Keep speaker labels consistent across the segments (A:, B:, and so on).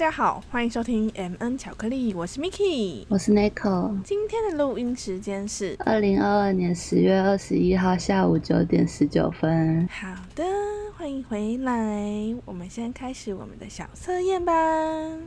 A: 家好，欢迎收听 M N 巧克力，我是 Miki，
B: 我是 Nico。
A: 今天的录音时间是
B: 二零二二年十月二十一号下午九点十九分。
A: 好的，欢迎回来。我们先开始我们的小测验吧。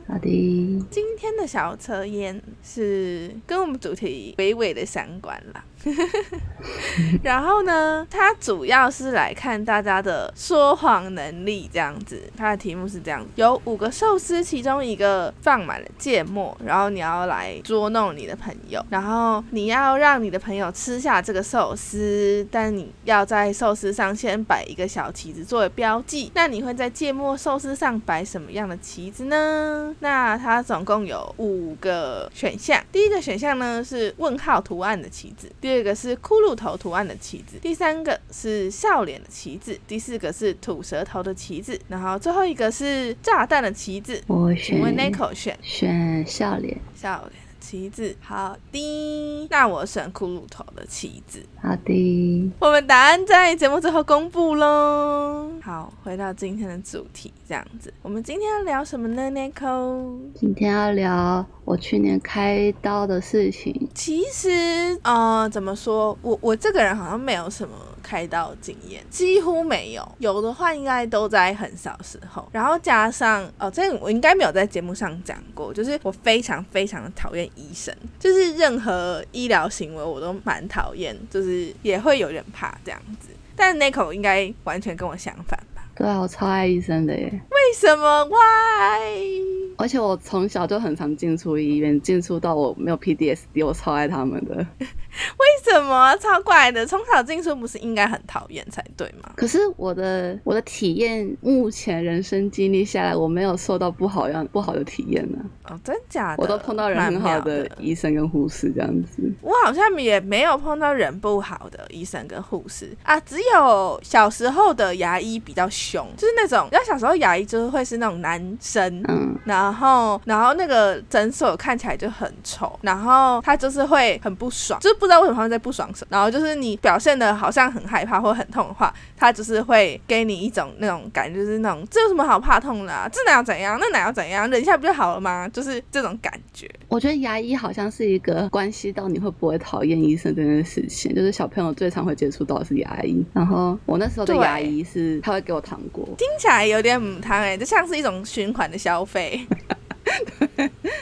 B: 好的，
A: 今天的小测验是跟我们主题微微的相关啦。然后呢，它主要是来看大家的说谎能力这样子。它的题目是这样：有五个寿司，其中一个放满了芥末，然后你要来捉弄你的朋友，然后你要让你的朋友吃下这个寿司，但你要在寿司上先摆一个小旗子作为标记。那你会在芥末寿司上摆什么样的旗子呢？那它总共有五个选项。第一个选项呢是问号图案的旗子，第个是骷髅头图案的旗子，第三个是笑脸的旗子，第四个是吐舌头的旗子，然后最后一个是炸弹的旗子。
B: 我
A: 请问
B: 选
A: Nico 选
B: 选笑脸。
A: 笑脸的旗子，好的，那我选骷髅头的旗子。
B: 好的，
A: 我们答案在节目最后公布喽。好，回到今天的主题，这样子，我们今天要聊什么呢，Nico？
B: 今天要聊我去年开刀的事情。
A: 其实，呃，怎么说，我我这个人好像没有什么开刀经验，几乎没有，有的话应该都在很小时候。然后加上，哦，这我应该没有在节目上讲过，就是我非常非常的讨厌医生，就是任何医疗行为我都蛮讨厌，就是也会有点怕这样子。但 Nico 应该完全跟我相反？
B: 对啊，我超爱医生的耶，
A: 为什么？Why？
B: 而且我从小就很常进出医院，进出到我没有 PDSD，我超爱他们的。
A: 为什么？超怪的！从小进出不是应该很讨厌才对吗？
B: 可是我的我的体验，目前人生经历下来，我没有受到不好样不好的体验呢、
A: 哦，真假的？
B: 我都碰到人很好的医生跟护士这样子。
A: 我好像也没有碰到人不好的医生跟护士啊，只有小时候的牙医比较凶，就是那种，然后小时候牙医就是会是那种男生，
B: 嗯，
A: 然后然后那个诊所看起来就很丑，然后他就是会很不爽，就是不知道为什么他们在不爽什么，然后就是你表现的好像很害怕或很痛的话，他就是会给你一种那种感觉，就是那种这有什么好怕痛的、啊，这哪要怎样，那哪要怎样，忍一下不就好了吗？就是这种感觉。
B: 我觉得牙医好像是一个关系到你会不会讨厌医生这件事情，就是小朋友最常会接触到的是牙医。然后我那时候的
A: 对
B: 牙医是他会给我糖果，
A: 听起来有点母汤哎，就像是一种循环的消费。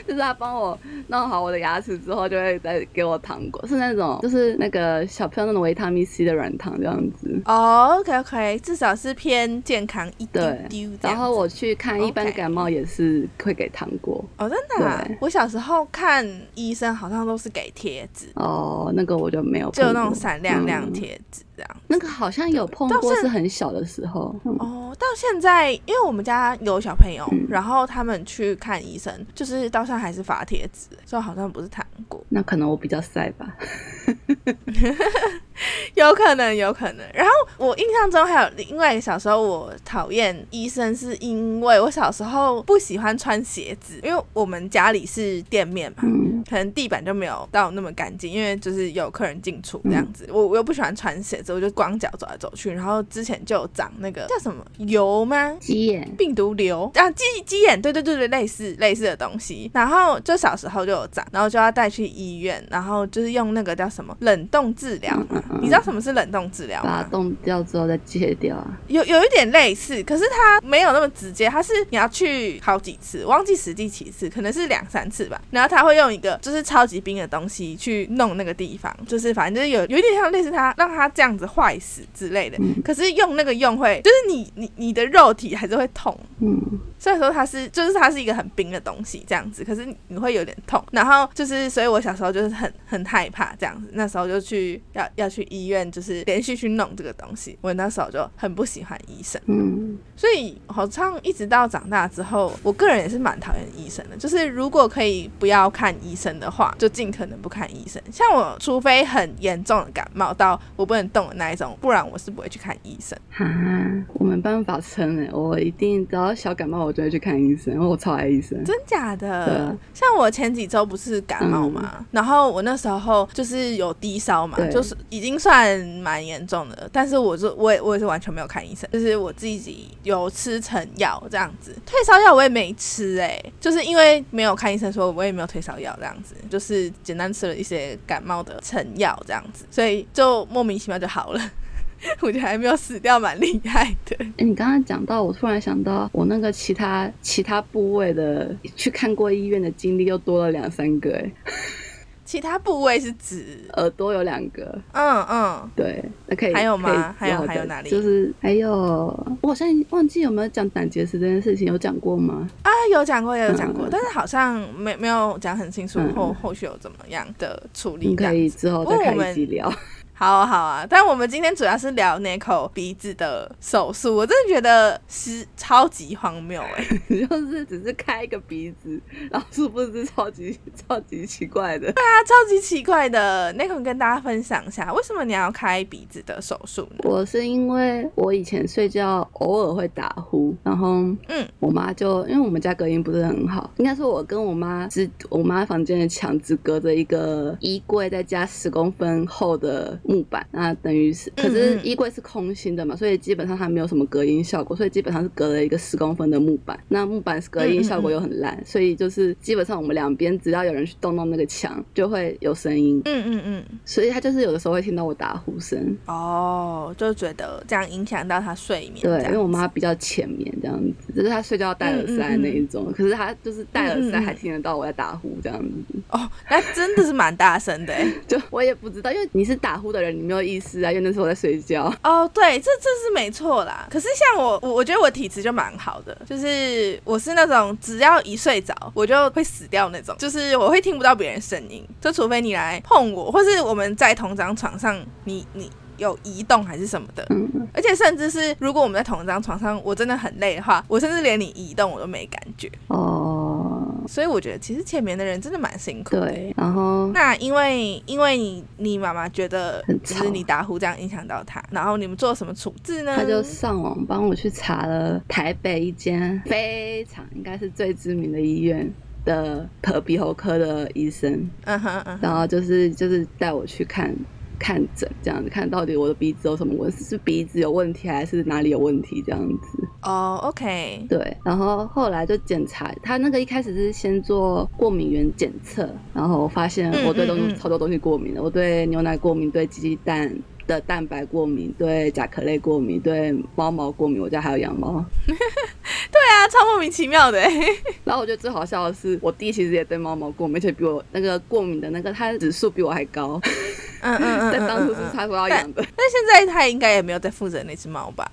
B: 就是他帮我弄好我的牙齿之后，就会再给我糖果，是那种就是那个小朋友那种维他命 C 的软糖这样子。
A: 哦、o k OK，至少是偏健康一丢
B: 对
A: 丢这样子。
B: 然后我去看一般感冒也是会给糖果。
A: 哦，真的、我小时候看医生好像都是给贴纸，
B: 哦，那个我就没有
A: 就
B: 过，
A: 那种闪亮亮
B: 嗯
A: 贴纸这样。
B: 那个好像有碰过，
A: 倒是
B: 是很小的时候。嗯
A: 哦，到现在，因为我们家有小朋友，
B: 嗯
A: 然后他们去看医生，就是到现在还是发贴纸，所以好像不是谈过，
B: 那可能我比较晒吧。
A: 有可能，有可能。然后我印象中还有另外一个小时候我讨厌医生，是因为我小时候不喜欢穿鞋子，因为我们家里是店面嘛，
B: 嗯，
A: 可能地板就没有到那么干净，因为就是有客人进出这样子。我我又不喜欢穿鞋子，我就光脚走来走去。然后之前就有长那个叫什么油吗？
B: 鸡眼。
A: 病毒瘤啊，鸡鸡眼，对对对对，类似类似的东西。然后就小时候就有长，然后就要带去医院，然后就是用那个叫什么冷冻治疗嘛。你知道什么是冷冻治疗吗？
B: 把它冻掉之后再切掉啊。
A: 有有一点类似，可是它没有那么直接，它是你要去好几次，忘记实际几次，可能是两三次吧。然后他会用一个就是超级冰的东西去弄那个地方，就是反正就是有有一点像类似它让它这样子坏死之类的。
B: 嗯
A: 可是用那个用会，就是你你你的肉体还是会痛，
B: 嗯，
A: 虽然说它是，就是它是一个很冰的东西这样子，可是你你会有点痛。然后就是，所以我小时候就是很很害怕这样子，那时候就去要要去医院，就是连续去弄这个东西。我那时候就很不喜欢医生，
B: 嗯，
A: 所以好像一直到长大之后，我个人也是蛮讨厌医生的。就是如果可以不要看医生的话，就尽可能不看医生。像我，除非很严重的感冒到我不能动的那一种，不然我是不会去看医生。
B: 哈，我没办法撑诶，我一定只要小感冒我就会去看医生，因为我超爱医生。
A: 真假的？像我前几周不是感冒嘛，然后我那时候就是有低烧嘛，就是已已经算蛮严重的，但是我就我也我也是完全没有看医生，就是我自己有吃成药这样子。退烧药我也没吃哎、就是因为没有看医生说，我也没有退烧药这样子，就是简单吃了一些感冒的成药这样子，所以就莫名其妙就好了。我觉得还没有死掉，蛮厉害的。
B: 哎、你刚刚讲到，我突然想到，我那个其他其他部位的去看过医院的经历又多了两三个、哎，
A: 其他部位是指，
B: 耳朵有两个，
A: 嗯嗯，
B: 对，那可以
A: 还有吗？还有还有哪里？
B: 就是还有，我好像忘记有没有讲胆结石这件事情，有讲过吗？
A: 啊，有讲过，也有讲过，
B: 嗯。
A: 但是好像没没有讲很清楚
B: 嗯。
A: 后后续有怎么样的处理
B: 你可。以之后再开一集聊。
A: 好啊好啊，但我们今天主要是聊那口鼻子的手术，我真的觉得是超级荒谬哎、
B: 就是只是开一个鼻子，然后是不是超级超级奇怪的？
A: 对啊，超级奇怪的。那口跟大家分享一下，为什么你要开鼻子的手术呢？
B: 我是因为我以前睡觉偶尔会打呼，然后
A: 嗯
B: 我妈就因为我们家隔音不是很好，应该说我跟我妈只我妈房间的墙只隔着一个衣柜，再加十公分厚的木板，那等于是可是衣柜是空心的嘛，所以基本上它没有什么隔音效果，所以基本上是隔了一个十公分的木板。那木板隔音效果又很烂，所以就是基本上我们两边只要有人去动动那个墙，就会有声音。
A: 嗯嗯嗯，
B: 所以他就是有的时候会听到我打呼声，
A: 哦，就觉得这样影响到他睡眠。
B: 对因为我妈比较浅眠这样子，就是她睡觉戴耳塞那一种，可是她就是戴耳塞还听得到我在打呼这样子，
A: 哦，那真的是蛮大声的哎。
B: 就我也不知道，因为你是打呼的人，你没有意思啊，因为那时候我在睡觉。
A: 哦，对，这这是没错啦。可是像我，我我觉得我体质就蛮好的，就是我是那种只要一睡着我就会死掉那种，就是我会听不到别人声音，就除非你来碰我，或是我们在同张床上，你你。有移动还是什么的，
B: 嗯，
A: 而且甚至是如果我们在同一张床上，我真的很累的话，我甚至连你移动我都没感觉。
B: 哦，
A: 所以我觉得其实前面的人真的蛮辛苦的。
B: 对，然后
A: 那因为因为你你妈妈觉得
B: 很吵
A: 就是你打呼这样影响到她，然后你们做什么处置呢？
B: 她就上网帮我去查了台北一间非常应该是最知名的医院的耳鼻喉科的医生，
A: 嗯哼，
B: 然后就是就是带我去看看诊，这样子看到底我的鼻子有什么问题，是鼻子有问题还是哪里有问题这样子。
A: 哦，OK，
B: 对，然后后来就检查，他那个一开始是先做过敏原检测，然后发现
A: 嗯
B: 我对东西、
A: 嗯嗯
B: 超多东西过敏的，我对牛奶过敏，对鸡蛋的蛋白过敏，对甲壳类过敏，对猫毛过敏，我家还有养猫。
A: 对啊，超莫名其妙的欸。
B: 然后我觉得最好笑的是，我弟其实也对猫毛过敏，而且比我那个过敏的那个他指数比我还高，
A: 嗯嗯嗯，
B: 但当初是他说要养的。
A: 但现在他应该也没有在负责那只猫吧？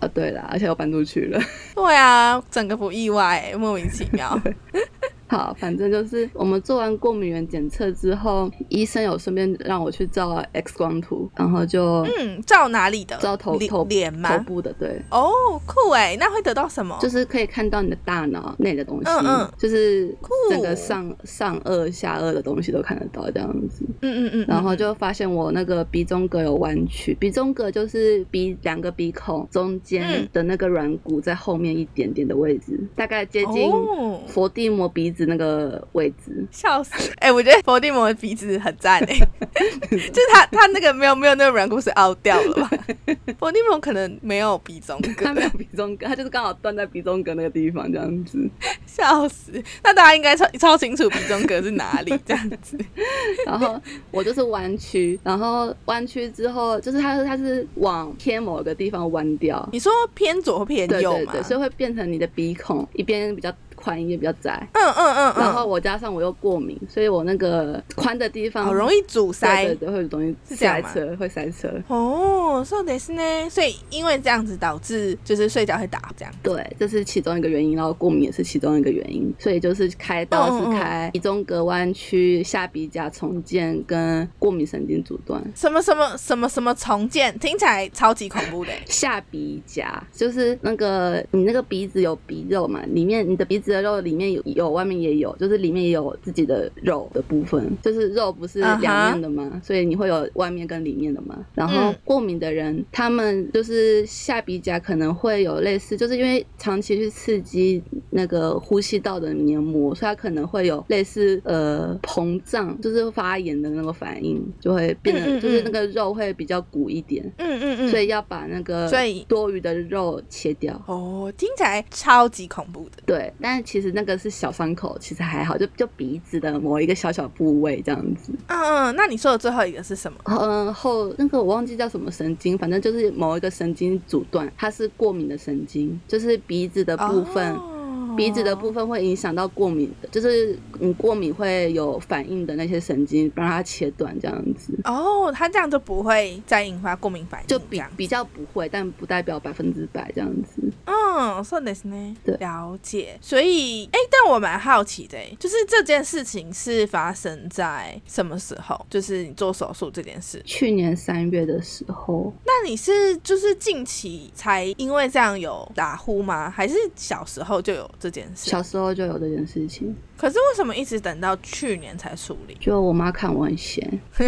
B: 啊，对啦，而且我搬出去了。
A: 对啊，整个不意外欸，莫名其妙。
B: 好，反正就是我们做完过敏原检测之后，医生有顺便让我去照 X 光图，然后就
A: 嗯，照哪里的？
B: 照头头头
A: 脸吗？
B: 部的，对，
A: 哦，酷哎，那会得到什么？
B: 就是可以看到你的大脑内的东西，
A: 嗯嗯
B: 就是整个上上颚、下颚的东西都看得到这样子。
A: 嗯嗯嗯，
B: 然后就发现我那个鼻中隔有弯曲，鼻中隔就是鼻两个鼻孔中间
A: 嗯
B: 的那个软骨在后面一点点的位置，大概接近
A: 哦
B: 伏地魔鼻子那个位置。
A: 笑死！哎、我觉得伏地魔的鼻子很赞哎，就是他他那个没有没有那个软骨是凹掉了吧？伏地魔可能没有鼻中隔，
B: 他没有鼻中隔，他就是刚好断在鼻中隔那个地方这样子。
A: 笑死！那大家应该超超清楚鼻中隔是哪里这样子。
B: 然后我就是弯曲，然后弯曲之后，就是它它是往偏某个地方弯掉，
A: 你说偏左或偏右嘛？
B: 对对对，所以会变成你的鼻孔一边比较宽，一边比较窄。
A: 嗯嗯嗯嗯，
B: 然后我加上我又过敏，所以我那个宽的地方
A: 好容易阻塞。
B: 对对对，会有东西
A: 是这样吗
B: 塞车，会塞车。
A: 哦，そうですね。所以因为这样子导致就是睡觉会打这样。
B: 对，这是其中一个原因，然后过敏也是其中一个原因，所以就是开刀
A: 嗯嗯嗯
B: 是开鼻中隔弯曲、下鼻甲重建跟过敏神经阻断。
A: 什么什么什么什么重建，听起来超级恐怖的欸。
B: 下鼻甲就是那个你那个鼻子有鼻肉嘛，里面你的鼻子 的肉里面有有，外面也有，就是里面也有自己的肉的部分，就是肉不是两面的吗所以你会有外面跟里面的嘛。然后
A: 嗯
B: 过敏的人，他们就是下鼻甲可能会有类似，就是因为长期去刺激那个呼吸道的黏膜，所以它可能会有类似呃膨胀，就是发炎的那个反应，就会变得
A: 嗯嗯嗯
B: 就是那个肉会比较鼓一点，
A: 嗯嗯嗯，
B: 所以要把那个
A: 所以
B: 多余的肉切掉。
A: 哦，听起来超级恐怖的。
B: 对，但是其实那个是小伤口，其实还好，就就鼻子的某一个小小部位这样子。
A: 嗯嗯，那你说的最后一个是什么？
B: 嗯，后那个我忘记叫什么神经，反正就是某一个神经阻断，它是过敏的神经，就是鼻子的部分。
A: 哦
B: 鼻子的部分会影响到过敏的，就是你过敏会有反应的那些神经，让它切断这样子，
A: 哦，它这样就不会再引发过敏反应，
B: 就比
A: 这样
B: 比较不会，但不代表百分之百这样子。
A: 嗯，そうですね。
B: 对
A: 了解。所以，哎、但我蛮好奇的，哎，就是这件事情是发生在什么时候？就是你做手术这件事。
B: 去年三月的时候，
A: 那你是就是近期才因为这样有打呼吗？还是小时候就有
B: 小时候就有这件事情，
A: 可是为什么一直等到去年才处理？
B: 就我妈看我很闲，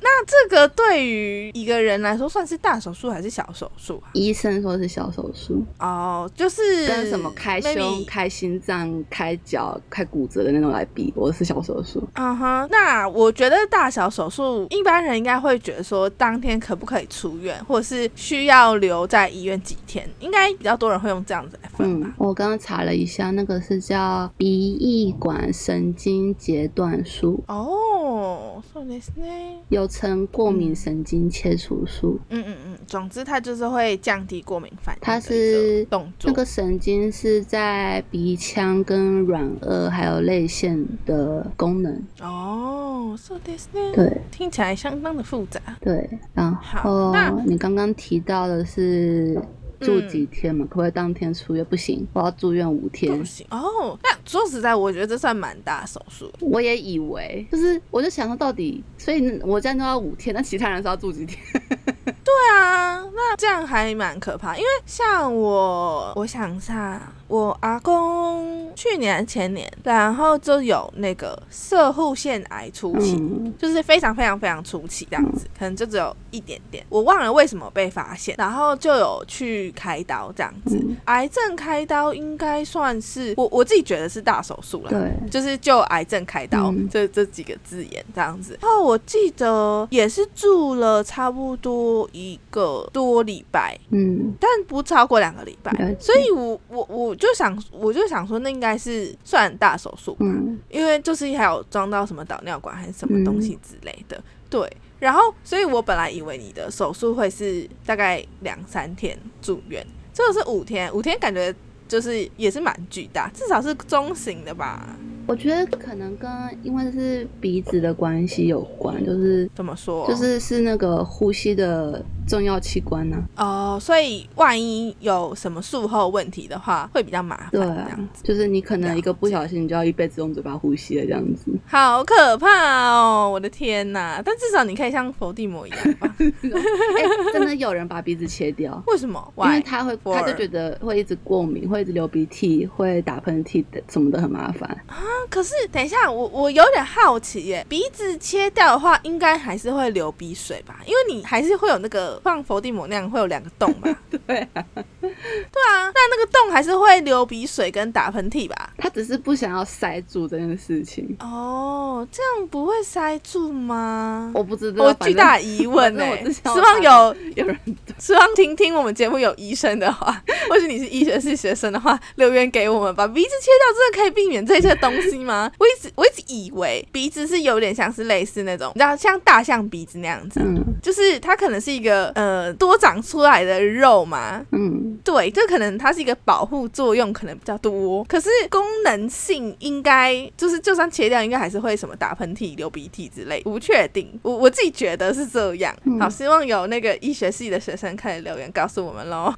A: 那这个对于一个人来说算是大手术还是小手术啊？
B: 医生说是小手术，
A: 哦，就是
B: 跟什么开胸、开心脏、开脚、开骨折的那种来比，我是小手术。
A: 嗯哼，那我觉得大小手术，一般人应该会觉得说，当天可不可以出院，或者是需要留在医院几天，应该比较多人会用这样子来分吧
B: 嗯。，我刚刚查了一下，那个是叫鼻翼管神经截断术，
A: 哦，そうですね。
B: 又称过敏神经切除术。
A: 嗯嗯嗯，总之它就是会降低过敏反应的
B: 它
A: 一个
B: 是
A: 动作。
B: 那个神经是在鼻腔、跟软腭还有泪腺的功能。
A: 哦，そうですね。
B: 对
A: 听起来相当的复杂。
B: 对，然
A: 好
B: 后
A: 那
B: 你刚刚提到的是 住
A: 嗯
B: 几天嘛？可不可以当天出院？不行，我要住院五天
A: 不。行哦，那说实在，我觉得这算蛮大手术。
B: 我也以为，就是我就想说，到底，所以我这样都要五天，那其他人是要住几天？
A: 对啊，那这样还蛮可怕，因为像我，我想一下，我阿公去年前年，然后就有那个射护腺癌初期。
B: 嗯，
A: 就是非常非常非常初期这样子，可能就只有一点点，我忘了为什么被发现，然后就有去开刀这样子。
B: 嗯
A: 癌症开刀应该算是我我自己觉得是大手术了，
B: 对，
A: 就是就癌症开刀、
B: 嗯
A: 这这几个字眼这样子。然后我记得也是住了差不多一个多礼拜，
B: 嗯，
A: 但不超过两个礼拜，所以我我我就想我就想说那应该是算大手术吧，
B: 嗯
A: 因为就是还有装到什么导尿管还是什么东西之类的，对。然后，所以我本来以为你的手术会是大概两三天住院，这个是五天，五天感觉就是也是蛮巨大，至少是中型的吧？
B: 我觉得可能跟因为是鼻子的关系有关，就是
A: 怎么说？
B: 就是是那个呼吸的重要器官呢、
A: 哦，所以万一有什么术后问题的话，会比较麻烦，
B: 对啊
A: 这样子，
B: 就是你可能一个不小心，你就要一辈子用嘴巴呼吸了这样子。
A: 好可怕哦！我的天哪！但至少你可以像伏地魔一样吧？
B: 哎、真的有人把鼻子切掉，
A: 为什么？
B: 因为
A: Why？
B: 他会他就觉得会一直过敏，会一直流鼻涕，会打喷嚏的，什么的很麻烦啊。
A: 可是等一下，我我有点好奇耶，鼻子切掉的话，应该还是会流鼻水吧？因为你还是会有那个像伏地魔那样会有两个洞吧？
B: 对啊，
A: 对啊，那那个洞还是会流鼻水跟打喷嚏吧？
B: 他只是不想要塞住这件事情。
A: 哦，这样不会塞住吗？
B: 我不知道，
A: 我巨大疑问呢
B: 我之，前
A: 希望有
B: 有人
A: 希望听听我们节目有医生的话，或许你是医学系学生的话，留言给我们吧。鼻子切掉真的可以避免这些东西吗？我一直我一直以为鼻子是有点像是类似那种，你知道像大象鼻子那样子，
B: 嗯
A: 就是它可能是一个呃多长出来的肉嘛。
B: 嗯，
A: 对，这可能它是一个保护作用，可能比较多。可是功能性应该就是，就算切掉，应该还是会什么打喷嚏、流鼻涕之类，不确定。我我自己觉得是这样。
B: 嗯
A: 好，希望有那个医学系的学生可以留言告诉我们喽。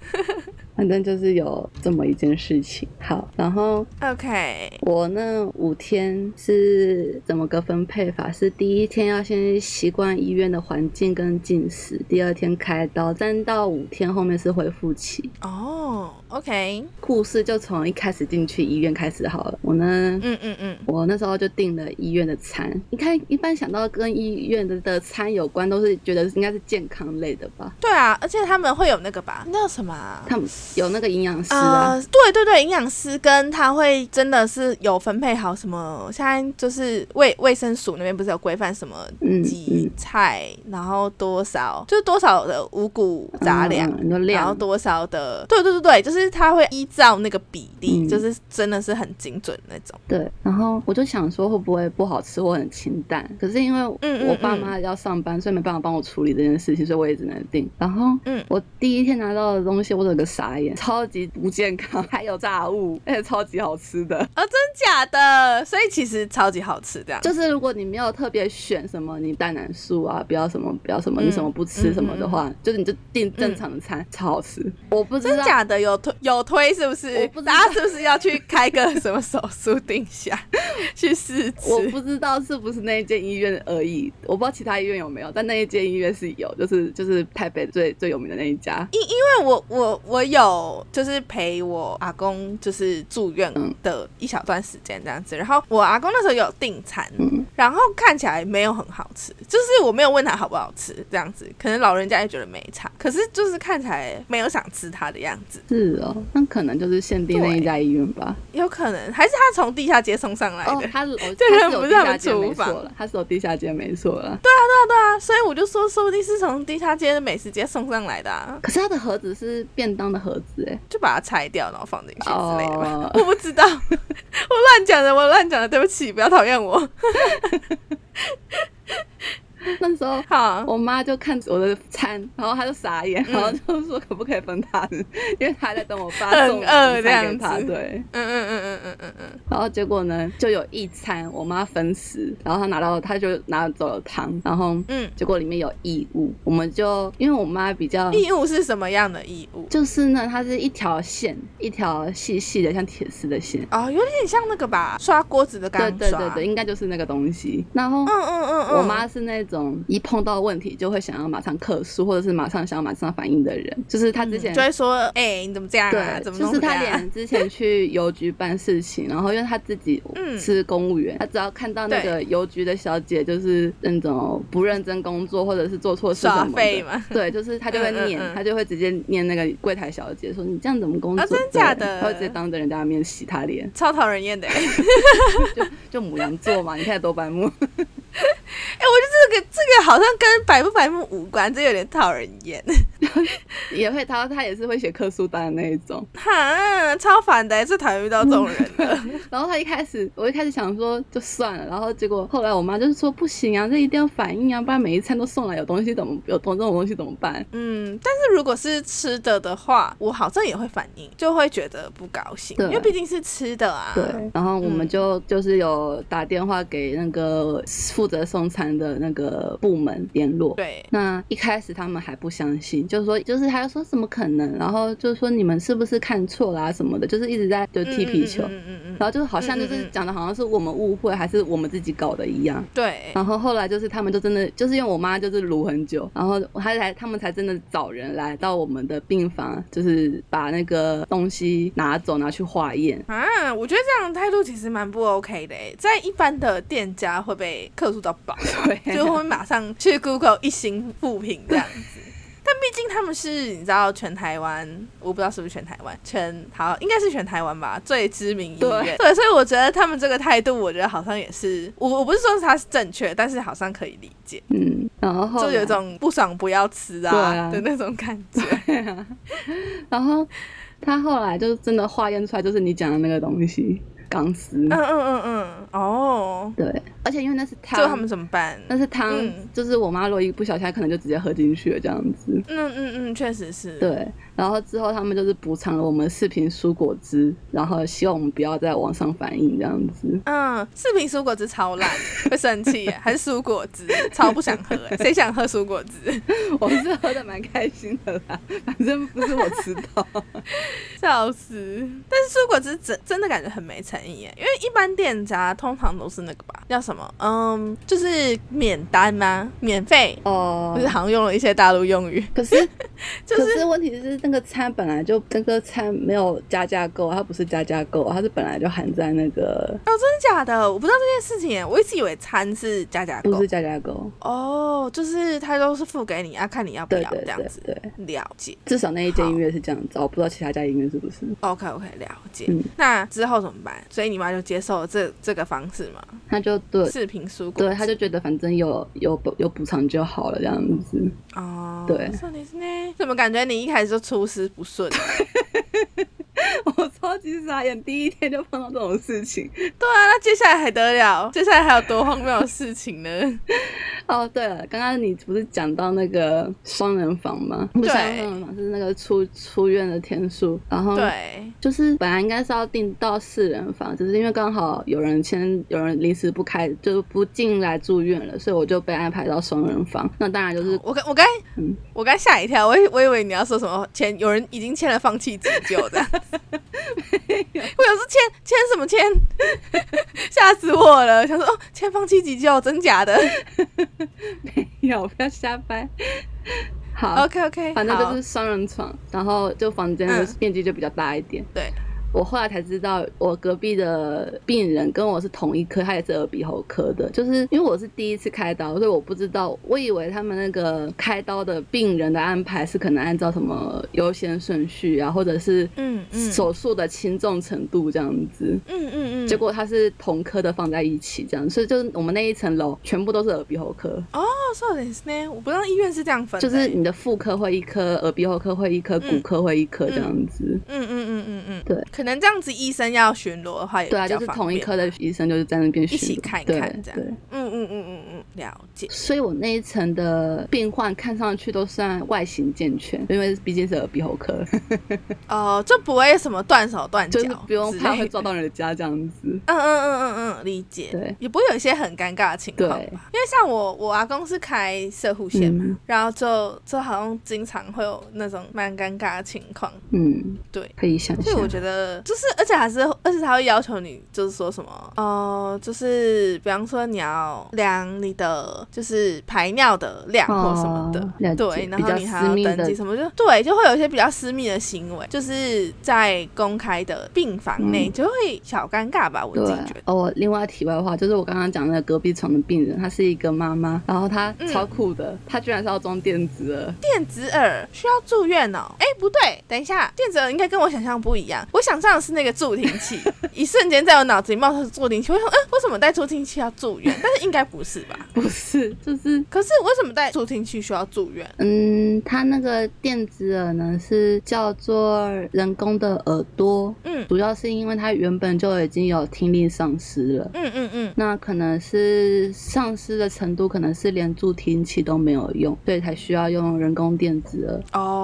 B: 反正就是有这么一件事情。好，然后
A: OK，
B: 我那五天是怎么个分配法？是第一天要先习惯医院的环境跟进食，第二天开刀，三到五天后面是恢复期。
A: 哦，OK，
B: 故事就从一开始进去医院开始好了。我呢，
A: 嗯嗯嗯，
B: 我那时候就订了医院的餐。你看，一般想到跟医院的的餐有关，都是觉得应该是健康类的吧？
A: 对啊，而且他们会有那个吧，那叫什么啊？
B: 他们有那个营养师啊，
A: 呃，对对对，营养师跟他会真的是有分配好什么，现在就是卫卫生署那边不是有规范什么
B: 嗯
A: 几
B: 嗯
A: 菜，然后多少就是多少的五谷杂粮，然后
B: 量
A: 多少的，对对对对，就是他会依照那个比例，
B: 嗯。
A: 就是真的是很精准那种。
B: 对，然后我就想说会不会不好吃或很清淡，可是因为
A: 嗯
B: 我爸妈要上班，所以没办法帮我处理这件事情，所以我也只能订。然后，
A: 嗯。
B: 我第一天拿到的东西，我整个傻眼，超级不健康，还有炸物，而且超级好吃的。
A: 哦，真假的？所以其实超级好吃，这样。
B: 就是如果你没有特别选什么，你蛋奶素啊，不要什么，不要什么，
A: 嗯
B: 你什么不吃什么的话，就是你就订正常的餐，超好吃。我不知道，
A: 真假的有推有推是不是
B: 我不？知道
A: 大家是不是要去开个什么手术定下 去试吃？
B: 我不知道是不是那一间医院而已，我不知道其他医院有没有，但那一间医院是有，就是就是台北最最有名的那一家。
A: 因因为我我我有就是陪我阿公就是住院
B: 嗯
A: 的一小段时间这样子，然后我阿公那时候有订餐，
B: 嗯，
A: 然后看起来没有很好吃，就是我没有问他好不好吃这样子，可能老人家也觉得没差，可是就是看起来没有想吃它的样子，
B: 是哦，那可能就是限定那一家医院吧。
A: 有可能还是他从地下街送上来的。
B: 哦，他是哦，
A: 这人
B: 他
A: 不是他们厨房
B: 他是有地下街没错了。
A: 对啊，对啊，对啊所以我就说，说不定是从地下街的美食街送上来的、啊，
B: 可是他的盒子是便当的盒子，哎，
A: 就把它拆掉，然后放进去之类的吧。
B: 哦
A: 我不知道，我乱讲的，我乱讲的，对不起，不要讨厌我。
B: 那时候
A: 好，
B: 我妈就看我的餐，然后她就傻眼，
A: 嗯
B: 然后就说可不可以分她的，因为她在等我爸送午餐
A: 饿这样
B: 给她，
A: 子
B: 对。
A: 嗯嗯嗯嗯嗯嗯嗯，
B: 然后结果呢，就有一餐我妈分食，然后她拿到，她就拿走了汤，然后
A: 嗯
B: 结果里面有异物，我们就因为我妈比较
A: 异物是什么样的异物？
B: 就是呢，它是一条线，一条细细的像铁丝的线，
A: 哦，有点像那个吧，刷锅子的
B: 对
A: 钢刷。
B: 对对对，应该就是那个东西。然后
A: 嗯嗯嗯嗯，
B: 我妈是那种一碰到问题就会想要马上克诉，或者是马上想要马上反应的人。就是他之前、
A: 嗯就会说，哎、你怎么这样啊？
B: 对，
A: 怎么
B: 就是她
A: 弄成这样？
B: 连之前去邮局办事情，然后因为他自己
A: 嗯
B: 是公务员，他只要看到那个邮局的小姐就是那种不认真工作，或者是做错事什
A: 耍
B: 么的。
A: 嘛？
B: 对，就是他就会念，
A: 嗯
B: 她就会直接念那个柜台小姐说：“你这样怎么工作？”
A: 啊真假的
B: 他会直接当着人家的面洗他脸，
A: 超讨人厌的、欸。
B: 就就母羊座嘛，你看多白目。
A: 哎、我觉得这个这个好像跟白不白目无关，这有点讨人厌。
B: 也会，他他也是会写客诉单的那一种。
A: 哈，超烦的，最讨厌遇到这种人了。
B: 然后他一开始，我一开始想说就算了，然后结果后来我妈就是说不行啊，这一定要反应啊，不然每一餐都送来有东西怎么有这种东西怎么办？
A: 嗯，但是如果是吃的的话，我好像也会反应，就会觉得不高兴，因为毕竟是吃的啊。
B: 对，然后我们就、就是有打电话给那个负责送餐的那个部门联络。
A: 对
B: 那一开始他们还不相信，就是说，就是还说怎么可能，然后就是说你们是不是看错啦、什么的，就是一直在就踢皮球，
A: 嗯嗯嗯嗯
B: 然后就是好像就是讲的好像是我们误会，还是我们自己搞的一样。
A: 对，
B: 然后后来就是他们就真的就是因为我妈就是撸很久，然后他才他们才真的找人来到我们的病房，就是把那个东西拿走拿去化验。
A: 啊，我觉得这样的态度其实蛮不 OK 的，在一般的店家会被客诉到爆，
B: 对，
A: 就会马上去 Google 一星复评这样子。但毕竟他们是你知道全台湾，我不知道是不是全台湾，全好应该是全台湾吧，最知名医院。
B: 对
A: 所以我觉得他们这个态度，我觉得好像也是，我我不是说他是正确，但是好像可以理解，
B: 嗯，然后
A: 就有一种不爽不要吃啊
B: 啊。
A: 的那种感觉。
B: 然后他后来就真的化验出来就是你讲的那个东西钢丝，
A: 嗯嗯嗯嗯，哦，
B: 对，而且因为那是汤，
A: 就他们怎么办？
B: 那是汤，
A: 嗯
B: 就是我妈如果一不小心，她可能就直接喝进去了这样子。
A: 嗯嗯嗯，确实是。
B: 对，然后之后他们就是补偿了我们四瓶蔬果汁，然后希望我们不要在网上反映这样子。
A: 嗯，四瓶蔬果汁超烂，会生气，还是蔬果汁超不想喝，谁想喝蔬果汁？
B: 我是喝的蛮开心的啦，反正不是我吃到。
A: 笑死！但是蔬果汁真真的感觉很没诚意耶，因为一般店家通常都是那个吧，叫什么？嗯，就是免单吗？免费？
B: 哦
A: 就是好像用了一些大陆用语。
B: 可是
A: 就是
B: 可是问题是那个餐本来就那个餐没有加价购，它不是加价购，它是本来就含在那个
A: 哦，真的假的？我不知道这件事情，我一直以为餐是加价购
B: 不是。加价购。
A: 哦，就是他都是付给你，啊，看你要不要这样子。
B: 对对，
A: 了解
B: 至少那一间音乐是这样子，我不知道其他家音乐是不是。
A: ，OK OK，了解。
B: 嗯
A: 那之后怎么办？所以你妈就接受了这这个方式嘛？
B: 他就对
A: 视频蔬果
B: 对，
A: 汁
B: 他就觉得反正有有补有补偿就好了这样子。
A: 哦，
B: 对
A: そうですね。怎么感觉你一开始就出师不顺？
B: 我超级傻眼，第一天就碰到这种事情。
A: 对啊，那接下来还得了？接下来还有多荒谬的事情呢？
B: 哦，对了，刚刚你不是讲到那个双人房吗？不是
A: 对
B: 双人房，是那个出出院的天数，然后
A: 对，
B: 就是本来应该是要订到四人房，只是因为刚好有人签，有人临时不开，就不进来住院了，所以我就被安排到双人房。那当然就是
A: 我刚我刚
B: 嗯
A: 我刚吓一跳，我以我以为你要说什么签，有人已经签了放弃急救的。我想说签签什么签？吓死我了！想说哦，签放弃急救，真假的
B: 没有，不要瞎掰。好
A: ？OK OK，
B: 反正就是双人床，然后就房间的
A: 嗯
B: 面积就比较大一点。
A: 对。
B: 我后来才知道，我隔壁的病人跟我是同一科，他也是耳鼻喉科的。就是因为我是第一次开刀，所以我不知道，我以为他们那个开刀的病人的安排是可能按照什么优先顺序啊，或者是
A: 嗯嗯
B: 手术的轻重程度这样子。
A: 嗯嗯嗯，
B: 结果他是同科的放在一起，这样，所以就是我们那一层楼全部都是耳鼻喉科。
A: 哦，そうですね。我不知道医院是这样分的欸，
B: 就是你的妇科会一科，耳鼻喉科会一科，
A: 嗯
B: 骨科会一科这样子。
A: 嗯嗯嗯嗯嗯，
B: 对，
A: 可能这样子医生要巡逻的话也
B: 对啊，就是同一科的医生就是在那边
A: 一起看一看这样
B: 对，
A: 嗯嗯嗯嗯嗯，了解。
B: 所以我那一层的病患看上去都算外形健全，因为毕竟是耳鼻喉科，
A: 哦，就不会什么断手断脚
B: 就是不用怕会撞到人家这样子。
A: 嗯嗯嗯嗯嗯，理解。
B: 对
A: 也不会有一些很尴尬的情况吧？
B: 对
A: 因为像我，我阿公是开射护线嘛，
B: 嗯
A: 然后就就好像经常会有那种蛮尴尬的情况。
B: 嗯，
A: 对，
B: 可以想象
A: 所以我。觉得就是，而且还是，而且他会要求你，就是说什么，哦、就是比方说你要量你的就是排尿的量或什么的，
B: 哦
A: 对，然后你还要登记什么，就对，就会有一些比较私密的行为，就是在公开的病房内
B: 嗯
A: 就会小尴尬吧，我自己觉得。
B: 哦，另外题外话就是我刚刚讲的那个隔壁床的病人，她是一个妈妈，然后她
A: 嗯
B: 超酷的，她居然是要装电子耳，
A: 电子耳需要住院哦？哎，不对，等一下，电子耳应该跟我想象不一样。我想象的是那个助听器，一瞬间在我脑子里冒出助听器，我想，嗯，为什么带助听器要住院？但是应该不是吧？
B: 不是，就是
A: 可是为什么带助听器需要住院？
B: 嗯，它那个电子耳呢是叫做人工的耳朵，
A: 嗯
B: 主要是因为它原本就已经有听力丧失了。
A: 嗯嗯嗯，
B: 那可能是丧失的程度，可能是连助听器都没有用，所以才需要用人工电子耳。
A: 哦，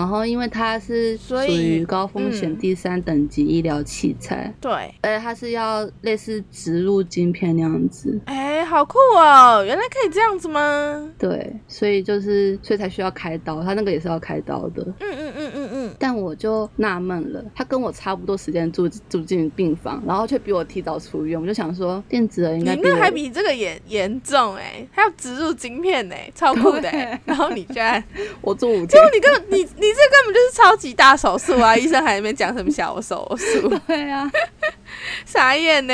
B: 然后，因为它是属于高风险
A: 嗯
B: 第三等级医疗器材，
A: 对，
B: 而且它是要类似植入晶片那样子。
A: 哎，好酷哦！原来可以这样子吗？
B: 对，所以就是所以才需要开刀，它那个也是要开刀的。
A: 嗯嗯嗯嗯嗯，
B: 但我就纳闷了，他跟我差不多时间住住进病房，然后却比我提早出院，我就想说电子人应该你
A: 那还比这个严严重哎，还要植入晶片哎，超酷的 哎。然后你居然
B: 我做五天
A: 结果，你根本你你这根本就是超级大手术啊！医生还在那边讲什么小手术，
B: 对啊，
A: 傻眼呢。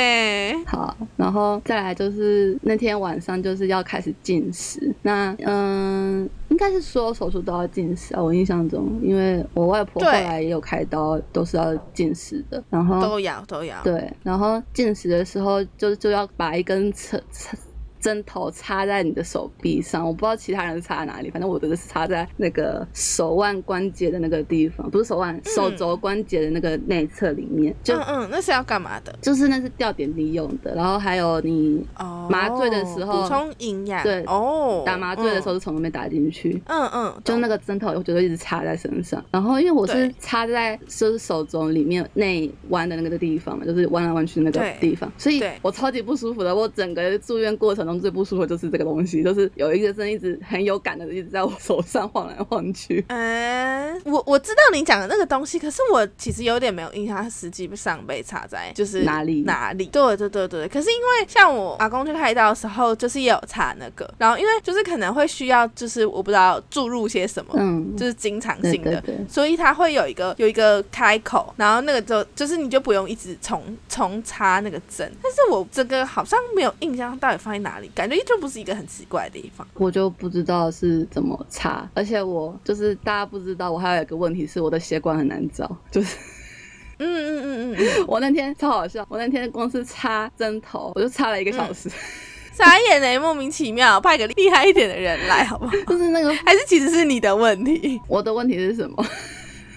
B: 好，然后再来就是那天晚上就是要开始进食，那嗯，应该是所有手术都要进食啊，我印象中，因为我外婆后来也有开刀，都是要进食的，然后
A: 都要都要。
B: 对，然后进食的时候就就要把一根针插针头插在你的手臂上，我不知道其他人插在哪里，反正我的是插在那个手腕关节的那个地方，不是手腕，手肘关节的那个内侧里面，就、
A: 嗯嗯，那是要干嘛的？
B: 就是那是吊点滴用的，然后还有你
A: 哦，
B: 麻醉的时候
A: 补充营养。
B: 对
A: 哦，
B: 打麻醉的时候是从那边打进去。
A: 嗯，嗯嗯，
B: 就那
A: 个
B: 个针头，我觉得一直插在身上。然后因为我是插在就是手肘里面内弯的那个地方嘛，就是弯来弯去那个地方，所以我超级不舒服的。我整个住院过程中最不舒服的就是这个东西，就是有一个针一直很有感的一直在我手上晃来晃去。
A: 嗯，我我知道你讲的那个东西，可是我其实有点没有印象，它实际上被插在就是
B: 哪里
A: 哪里？对对对对。可是因为像我阿公去开刀的时候，就是也有插那个，然后因为就是可能会需要，就是我不知道注入些什么，
B: 嗯，
A: 就是经常性的，
B: 对对对
A: 所以它会有一个有一个开口，然后那个就就是你就不用一直重重插那个针。但是我这个好像没有印象到底放在哪里，感觉就不是一个很奇怪的地方。
B: 我就不知道是怎么插，而且我就是大家不知道，我还有一个问题是我的血管很难找，就是
A: 嗯嗯嗯嗯嗯，
B: 我那天超好笑，我那天光是插针头我就插了一个小时，
A: 傻眼呢，莫名其妙，派个厉害一点的人来好不好？
B: 就是那个
A: 还是其实是你的问题，
B: 我的问题是什么？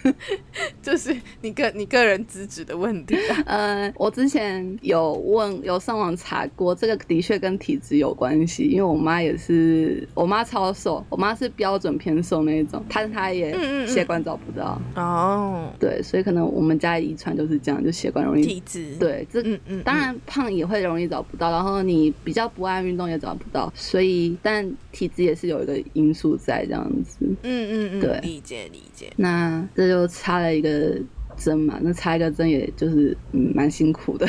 A: 就是你个你个人资质的问题啊。
B: 呃，我之前有问，有上网查过，这个的确跟体质有关系，因为我妈也是，我妈超瘦，我妈是标准偏瘦那一种，但是她也血管找不到，
A: 哦，
B: 对，所以可能我们家遗传就是这样，就血管容易，
A: 体质，，
B: 对，这
A: 嗯嗯，
B: 当然胖也会容易找不到，然后你比较不爱运动也找不到，所以但体质也是有一个因素在这样子。
A: 嗯嗯嗯，
B: 对。
A: 理解理解。
B: 那这就插了一个针嘛，那插一个针也就是蛮辛苦的。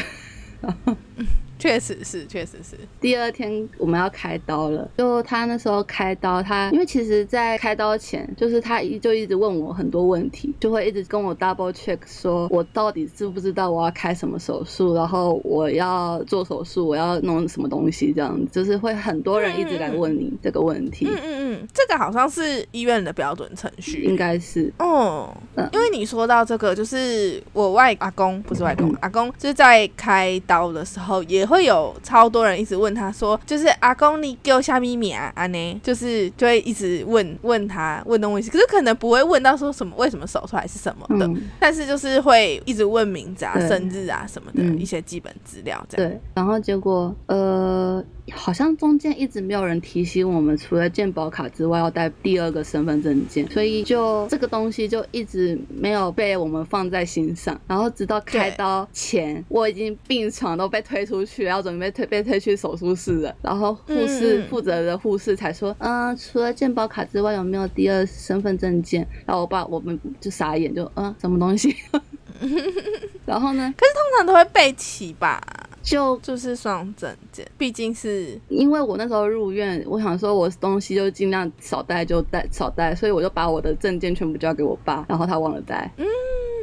A: 确实是，确实是，
B: 第二天我们要开刀了，就他那时候开刀，他因为其实，在开刀前，就是他一就一直问我很多问题，就会一直跟我 double check 说我到底知不知道我要开什么手术，然后我要做手术，我要弄什么东西，这样子就是会很多人一直来问你这个问题，
A: 嗯嗯嗯，这个好像是医院的标准程序，
B: 应该是。
A: 哦
B: 嗯，
A: 因为你说到这个，就是我外阿公不是外公，
B: 嗯。
A: 阿公就是在开刀的时候，也会有超多人一直问他说，就是阿公你给我下咪咪啊？啊呢，就是就会一直问问他问东问西，可是可能不会问到说什么为什么手出来是什么的，
B: 嗯。
A: 但是就是会一直问名字啊、生日啊什么的、
B: 嗯
A: 一些基本资料这样。
B: 对，然后结果呃，好像中间一直没有人提醒我们，除了健保卡之外，要带第二个身份证件，所以就这个东西就一直没有被我们放在心上。然后直到开刀前，我已经病床都被推出去，要准备推被推去手术室了。然后护士负责的护士才说，嗯、除了健保卡之外，有没有第二身份证件？然后我爸我们就傻眼，就嗯、什么东西？然后呢，可是
A: 通常都会备齐吧，
B: 就
A: 就是双证件，毕竟是
B: 因为我那时候入院，我想说我东西就尽量少带就带少带，所以我就把我的证件全部交给我爸，然后他忘了带，嗯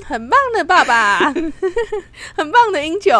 A: 很棒的爸爸，很棒的英九。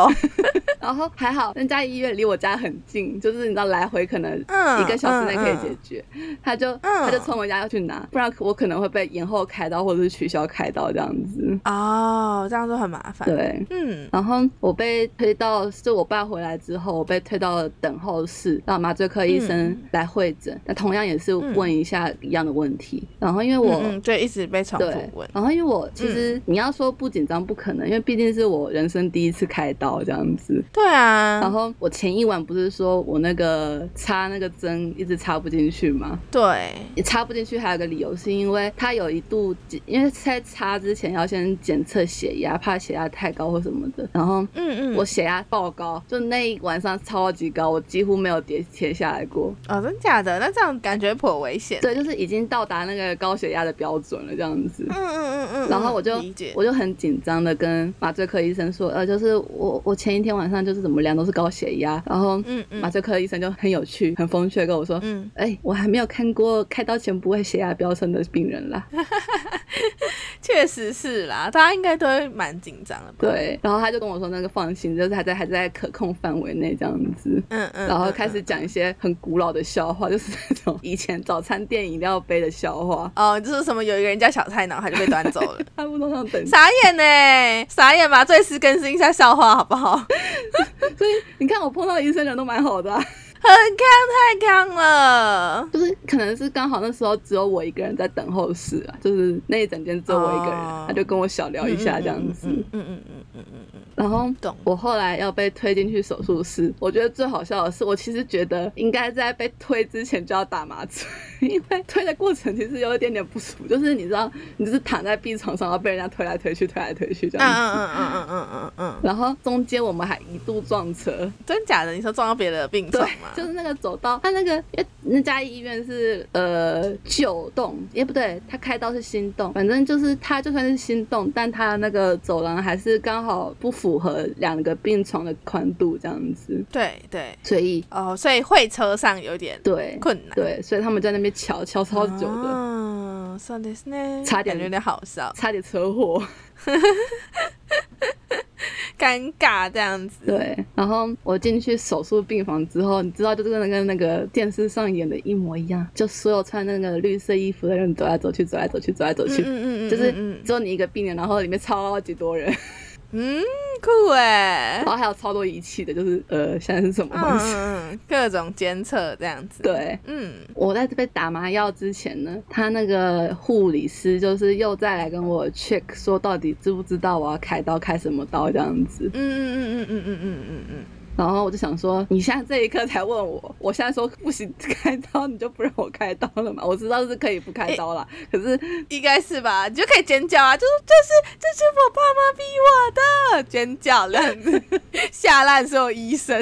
B: 然后还好人家医院离我家很近，就是你知道来回可能
A: 嗯
B: 一个小时内可以解决，他就、他就从我家要去拿，不然我可能会被延后开刀或者是取消开刀这样子。
A: 哦，这样就很麻烦。，
B: 对，
A: 嗯
B: 然后我被推到，就我爸回来之后，我被推到了等候室，让麻醉科医生
A: 嗯
B: 来会诊。那同样也是问一下一样的问题。然后因为我、
A: 嗯嗯，就一直被重复
B: 对
A: 问，。
B: 然后因为我其实你要说不紧张不可能，因为毕竟是我人生第一次开刀这样子。
A: 对啊，
B: 然后我前一晚不是说我那个插那个针一直插不进去吗？
A: 对，
B: 也插不进去，还有个理由是因为他有一度，因为在插之前要先检测血压，怕血压太高或什么的。然后
A: 嗯嗯，
B: 我血压爆高，就那一晚上超级高，我几乎没有跌跌下来过。
A: 哦，真假的？那这样感觉颇危险。
B: 对，就是已经到达那个高血压的标准了，这样子。
A: 嗯嗯嗯嗯，
B: 然后我就，我就很紧张的跟麻醉科医生说，呃，就是我我前一天晚上就是怎么量都是高血压，然后
A: 嗯嗯
B: 麻醉科医生就很有趣、很风趣的跟我说，
A: 嗯，
B: 哎、我还没有看过开刀前不会血压飙升的病人啦。
A: 确实是啦，大家应该都会蛮紧张的吧？，
B: 对，然后他就跟我说那个放心，就是还在还在可控范围内这样子。
A: 嗯嗯，
B: 然后
A: 嗯
B: 开始讲一些很古老的笑话，就是那种以前早餐店饮料杯的笑话，
A: 哦，就是什么有一个人叫小菜，然后他就被端走了。
B: 差不多上等。
A: 傻眼呢，傻眼吧！最是更新一下笑话好不好？
B: 所以你看我碰到的医生人都蛮好的、啊，
A: 很康太康了。
B: 就是可能是刚好那时候只有我一个人在等候室啊，就是那一整天只有我一个人，
A: 哦
B: 他就跟我小聊一下这样子。
A: 嗯嗯嗯嗯嗯嗯嗯，
B: 然后。我后来要被推进去手术室，我觉得最好笑的是，我其实觉得应该在被推之前就要打麻醉，因为推的过程其实有一点点不舒服，就是你知道，你就是躺在病床上，然后被人家推来推去，推来推去这
A: 嗯
B: 样子。
A: 嗯嗯嗯嗯嗯嗯嗯，
B: 然后中间我们还一度撞车，
A: 真假的？你说撞到别的病床吗？吗？
B: 就是那个走道，他那个因为那家医院是呃旧栋，也不对，他开刀是新栋，反正就是他就算是新栋，但他那个走廊还是刚好不符合两个病床的宽度这样子，
A: 对对，
B: 所以
A: 哦，所以会车上有点
B: 对
A: 困难。
B: 对，所以他们在那边瞧瞧超久的，
A: 嗯，そうですね，
B: 差点
A: 感觉有点好笑，
B: 差点车祸。
A: 尴尬这样子。
B: 对，然后我进去手术病房之后，你知道，就真的跟那个电视上演的一模一样，就所有穿那个绿色衣服的人走来走去，走来走去，走来走去，
A: 嗯嗯嗯，
B: 就是
A: 嗯
B: 只有你一个病人，然后里面超级多人，
A: 嗯酷哎
B: 然，后还有超多仪器的，就是呃，现在是什么
A: 嗯
B: 东西？
A: 各种监测这样子。，
B: 对。
A: 嗯
B: 我在被打麻药之前呢，他那个护理师就是又再来跟我 check 说到底知不知道我要开刀开什么刀这样子，
A: 嗯嗯嗯嗯嗯嗯嗯嗯嗯
B: 然后我就想说，你现在这一刻才问我，我现在说不行 开刀，你就不让我开刀了嘛？我知道是可以不开刀啦，可是
A: 嗯，应该是吧？你就可以尖叫啊，就是这是这是我爸妈逼我的，尖叫这样子，吓烂所有医生。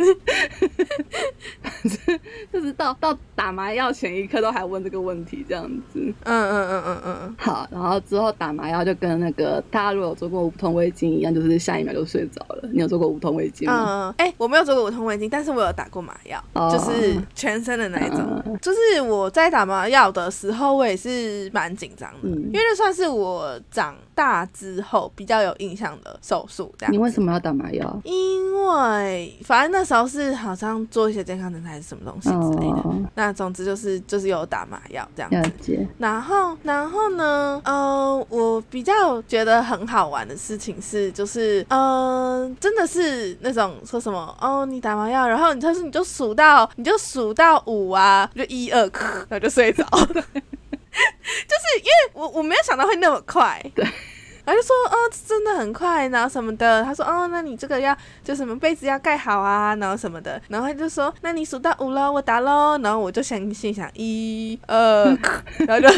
B: 反正就是到到打麻药前一刻都还问这个问题这样子。
A: 嗯嗯嗯嗯嗯，
B: 好，然后之后打麻药就跟那个大家如果有做过无痛胃镜一样，就是下一秒就睡着了。你有做过无痛胃镜吗？
A: 嗯，哎、我没有做过无痛胃镜，但是我有打过麻药，
B: 哦。
A: 就是全身的那一种。
B: 嗯。
A: 就是我在打麻药的时候，我也是蛮紧张的，
B: 嗯。
A: 因为那算是我长大之后比较有印象的手术，这样
B: 你。为什么要打麻药？
A: 因为反正那时候是好像做一些健康检查还是什么东西之类的。
B: 哦，
A: 那总之就是就是有打麻药这样子。然后，然后呢？呃，我比较觉得很好玩的事情是，就是呃，真的是那种说什么哦，你打麻药，然后你就是你就数到你就数到五啊，就一二，然后就睡着。就是因为我我没有想到会那么快，
B: 对。
A: 然后就说哦，真的很快，然后什么的。他说哦，那你这个要就什么被子要盖好啊，然后什么的。然后他就说，那你数到五了，我打喽。然后我就想心想一二，然后就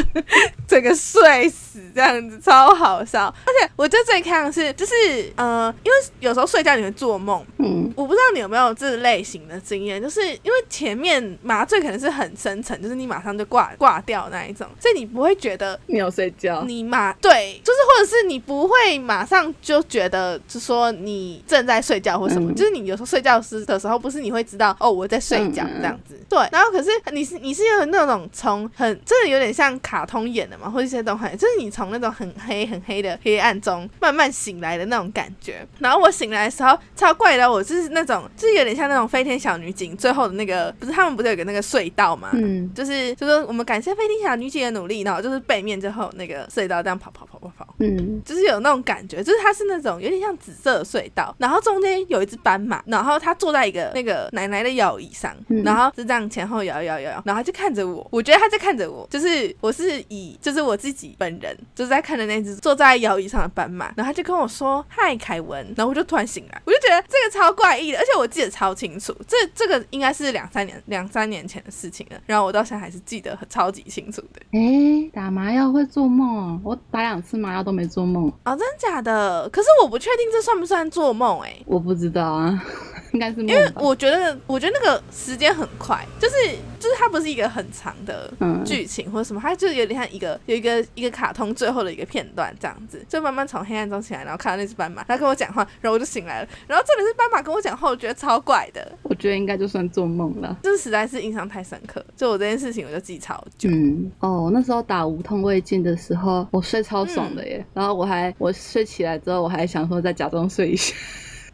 A: 整个睡死这样子，超好笑。而且我觉得最看的是，就是呃，因为有时候睡觉你会做梦，
B: 嗯，
A: 我不知道你有没有这类型的经验，就是因为前面麻醉可能是很深层，就是你马上就挂挂掉那一种，所以你不会觉得
B: 没有睡觉。
A: 你马对，就是或者是你不会马上就觉得，就说你正在睡觉或什么，
B: 嗯
A: 就是你有时候睡觉时的时候，不是你会知道哦我在睡觉这样子，对。然后可是你是你是有那种从很真的有点像卡通演的嘛，或者一些东西，就是你从那种很黑很黑的黑暗中慢慢醒来的那种感觉。然后我醒来的时候超怪的，我就是那种就是有点像那种飞天小女警最后的那个，不是他们不是有个那个隧道嘛？
B: 嗯，
A: 就是就说我们感谢飞天小女警的努力，然后就是背面之后那个隧道这样跑跑跑跑跑，
B: 嗯，
A: 就是有那种感觉，就是它是那种有点像紫色的隧道，然后中间有一只斑马，然后它坐在一个那个奶奶的摇椅上，
B: 嗯。
A: 然后就这样前后摇摇摇摇，然后它就看着我，我觉得它在看着我，就是我是以就是我自己本人就是在看着那只坐在摇椅上的斑马，然后他就跟我说嗨凯文，然后我就突然醒来，我就觉得这个超怪异的，而且我记得超清楚，这这个应该是两三年两三年前的事情了，然后我到现在还是记得很超级清楚。的。
B: 哎，打麻药会做梦哦，我打两次麻药都没做梦，
A: 哦，真的假的？可是我不确定这算不算做梦哎、
B: 我不知道啊，应该是梦
A: 因为。我觉得，我觉得那个时间很快，就是就是它不是一个很长的
B: 嗯
A: 剧情或者什么，它就是有点像一个有一个一个卡通最后的一个片段这样子，就慢慢从黑暗中起来，然后看到那只斑马，它跟我讲话，然后我就醒来了。然后这里是斑马跟我讲话，我觉得超怪的，
B: 我觉得应该就算做梦了。
A: 就是实在是印象太深刻，就我这件事情我就记超久。
B: 嗯，哦，那时候打无痛胃镜的时候，我睡超爽的
A: 嗯
B: 耶。然后我还我睡起来之后，我还想说再假装睡一下。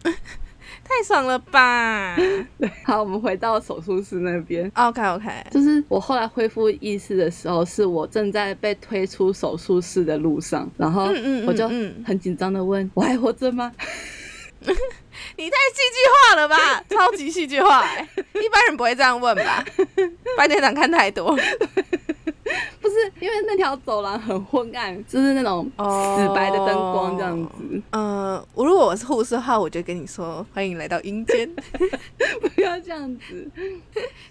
A: 太爽了吧
B: 好，我们回到手术室那边。
A: ？OK OK，
B: 就是我后来恢复意识的时候，是我正在被推出手术室的路上，然后我就
A: 嗯
B: 很紧张的问：“ 我还活着吗
A: 你太戏剧化了吧，超级戏剧化、欸，一般人不会这样问吧？白天长看太多。？”
B: 不是，因为那条走廊很昏暗，就是那种死白的灯光这样子。
A: 呃，我如果我是护士的话，我就跟你说欢迎来到阴间，
B: 不要这样子，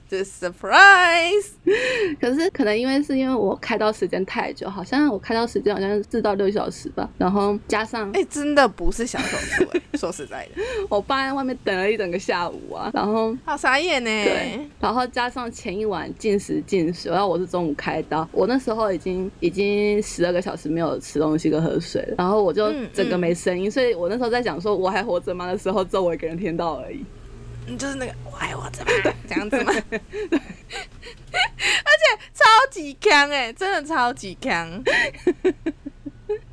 A: 这是 surprise。
B: 可是可能因为是因为我开刀时间太久，好像我开刀时间好像是四到六小时吧，然后加上
A: 哎、真的不是小手术、欸，说实在的，
B: 我爸在外面等了一整个下午啊，然后
A: 好傻眼呢、
B: 对，然后加上前一晚进食进食，然后我是中午开刀，我那时候已经已经十二个小时没有吃东西跟喝水了，然后我就
A: 嗯
B: 整个没声音，所以我那时候在讲说我还活着吗的时候，只有我一个人听到而已。
A: 你就是那个我爱我着吗？这样子吗？而且超级强哎、真的超级强。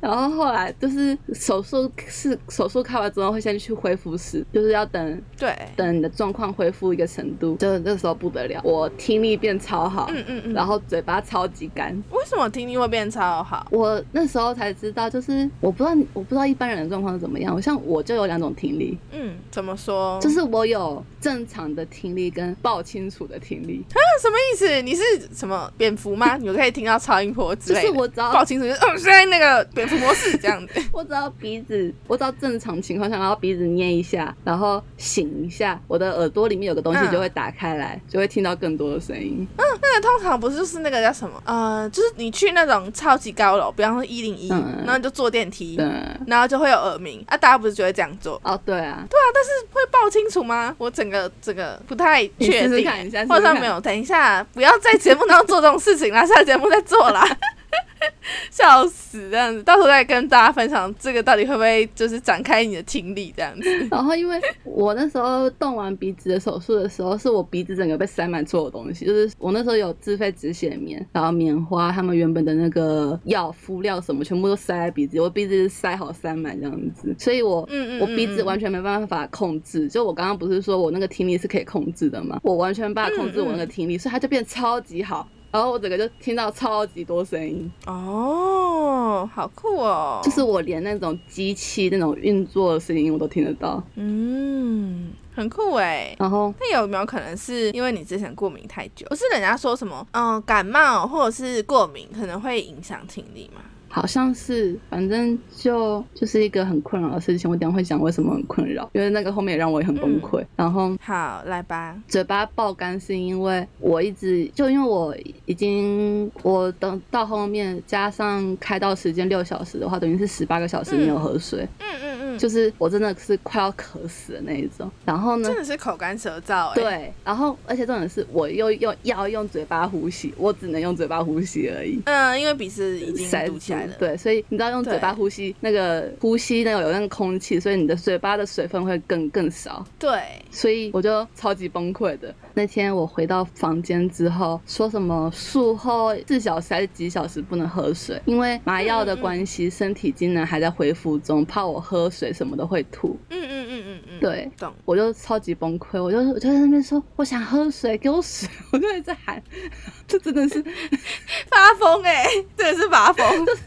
B: 然后后来就是手术是手术开完之后会先去恢复室，就是要等
A: 对，
B: 等你的状况恢复一个程度，就那时候不得了，我听力变超好，
A: 嗯嗯嗯。
B: 然后嘴巴超级干。
A: 为什么听力会变超好？
B: 我那时候才知道，就是我不知道我不知道一般人的状况是怎么样，像我就有两种听力，
A: 嗯，怎么说？
B: 就是我有正常的听力跟爆清楚的听力，
A: 啊什么意思？你是什么蝙蝠吗？你可以听到超音波之
B: 就
A: 类的。
B: 是我只要
A: 报清楚，就是嗯，现在那个蝙蝠模式这样子。
B: 我只要鼻子，我只要正常情况下，然后鼻子捏一下，然后醒一下，我的耳朵里面有个东西
A: 嗯
B: 就会打开来，就会听到更多的声音。
A: 嗯那个通常不是就是那个叫什么？呃，就是你去那种超级高楼，比方说一零一，
B: 嗯
A: 然后你就坐电梯，
B: 对，
A: 然后就会有耳鸣啊，大家不是就会这样做？
B: 哦，对啊，对啊，但是
A: 会报清楚吗？我整个这个不太
B: 你
A: 确定、或者没有，等一下，不要在节目当中做这种事情啦，下节目再做啦。笑死，这样子，到时候再跟大家分享这个到底会不会就是展开你的听力这样子。
B: 然后因为我那时候动完鼻子的手术的时候，是我鼻子整个被塞满所有东西，就是我那时候有自费止血棉，然后棉花，他们原本的那个药敷料什么，全部都塞在鼻子，我鼻子塞好塞满这样子，所以我
A: 嗯嗯
B: 我鼻子完全没办法控制。就我刚刚不是说我那个听力是可以控制的嘛，我完全没办法控制我那个听力，所以它就变超级好。然后我整个就听到超级多声音，
A: 哦，好酷哦！
B: 就是我连那种机器那种运作的声音我都听得到。
A: 嗯，很酷哎。
B: 然后
A: 那有没有可能是因为你之前过敏太久？不是人家说什么，嗯，感冒或者是过敏可能会影响听力吗？
B: 好像是，反正就就是一个很困扰的事情。我等下会讲为什么很困扰，因为那个后面也让我也很崩溃。然后
A: 好，来吧。
B: 嘴巴爆干是因为我一直就因为我已经我等到后面加上开到时间六小时的话，等于是十八个小时没有喝水，
A: 嗯嗯嗯，
B: 就是我真的是快要渴死的那一种。然后呢
A: 真，的是口干舌燥哎。，
B: 对，然后而且重点是我又用要用嘴巴呼吸，我只能用嘴巴呼吸而已。
A: 嗯，因为鼻子已经
B: 塞
A: 堵起来了。
B: 对，所以你知道用嘴巴呼吸，那个呼吸那个有那个空气，所以你的嘴巴的水分会更更少，
A: 对，
B: 所以我就超级崩溃的。那天我回到房间之后，说什么术后四小时还是几小时不能喝水，因为麻药的关系，身体机能还在恢复中，怕我喝水什么的会吐。
A: 嗯嗯嗯嗯嗯，
B: 对，
A: 懂。
B: 我就超级崩溃，我就我就在那边说我想喝水，给我水，我就一直喊，这真的是
A: 发疯哎，真的是发疯。
B: 就是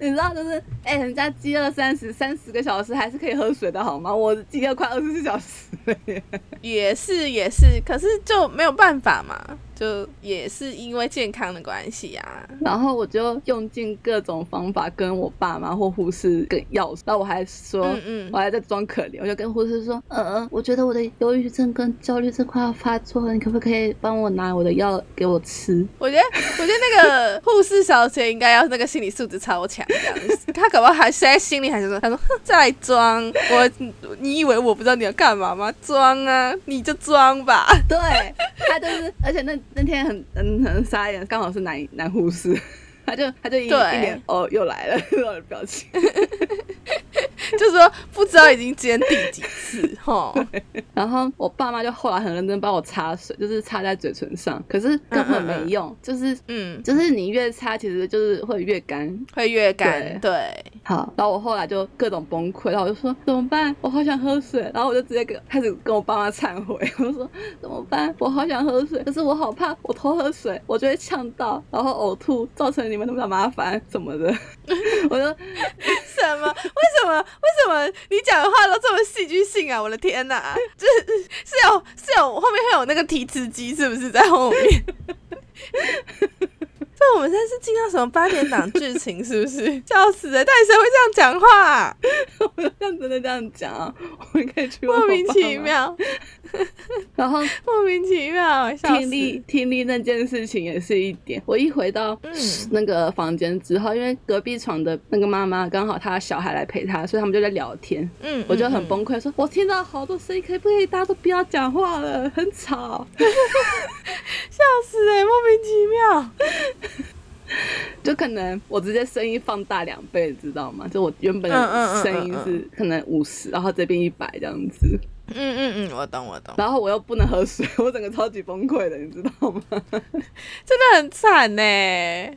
B: 你知道，就是哎、人家饥饿三十三十个小时还是可以喝水的好吗？我饥饿快二十四小时了耶。
A: 也是也是，可是就没有办法嘛，就也是因为健康的关系啊。
B: 然后我就用尽各种方法跟我爸妈或护士跟要，然后我还说，
A: 嗯嗯
B: 我还在装可怜，我就跟护士说，呃，我觉得我的忧郁症跟焦虑症快要发作了，你可不可以帮我拿我的药给我吃？
A: 我觉得，我觉得那个护士小姐应该要那个心理素质超强，这样子。她可不好还现在心里还是说，她说哼再装，我你以为我不知道你要干嘛吗？装啊，你就装吧。
B: 对她就是，而且那那天很很很傻眼，刚好是男男护士。他就他就一一
A: 对
B: 脸哦又来了 那种表情，
A: 就说不知道已经今天第几次哈。
B: 然后我爸妈就后来很认真帮我擦水，就是擦在嘴唇上，可是根本没用，就是
A: 嗯，
B: 就是你越擦，其实就是会越干。
A: 会越干，对，
B: 好，然后我后来就各种崩溃，然后我就说怎么办？我好想喝水，然后我就直接跟开始跟我爸妈忏悔，我就说怎么办？我好想喝水，可是我好怕我偷喝水，我就会呛到，然后呕吐，造成你们那么大麻烦什么的。我说
A: 什么？为什么？为什么你讲的话都这么戏剧性啊？我的天哪！就是是有是有后面会有那个提词机，是不是在后面？这我们现在是进到什么八点档剧情，是不是？笑死了！到底谁会这样讲话、啊？
B: 我这样真的这样讲啊，我们可以去
A: 莫名。其妙，
B: 然后
A: 莫名其妙，
B: 听力！听力那件事情也是一点。我一回到
A: 嗯
B: 那个房间之后，因为隔壁床的那个妈妈刚好她小孩来陪她，所以他们就在聊天。
A: 嗯，
B: 我就很
A: 嗯
B: 崩溃，说：“我听到好多声音，可不可以大家都不要讲话了，很吵。
A: 笑死哎、莫名其妙。”
B: 就可能我直接声音放大两倍，知道吗？就我原本的声音
A: 嗯
B: 是可能五十，然后这边一百这样子，
A: 嗯嗯嗯，我懂我懂，
B: 然后我又不能喝水，我整个超级崩溃的，你知道吗？
A: 真的很惨呢，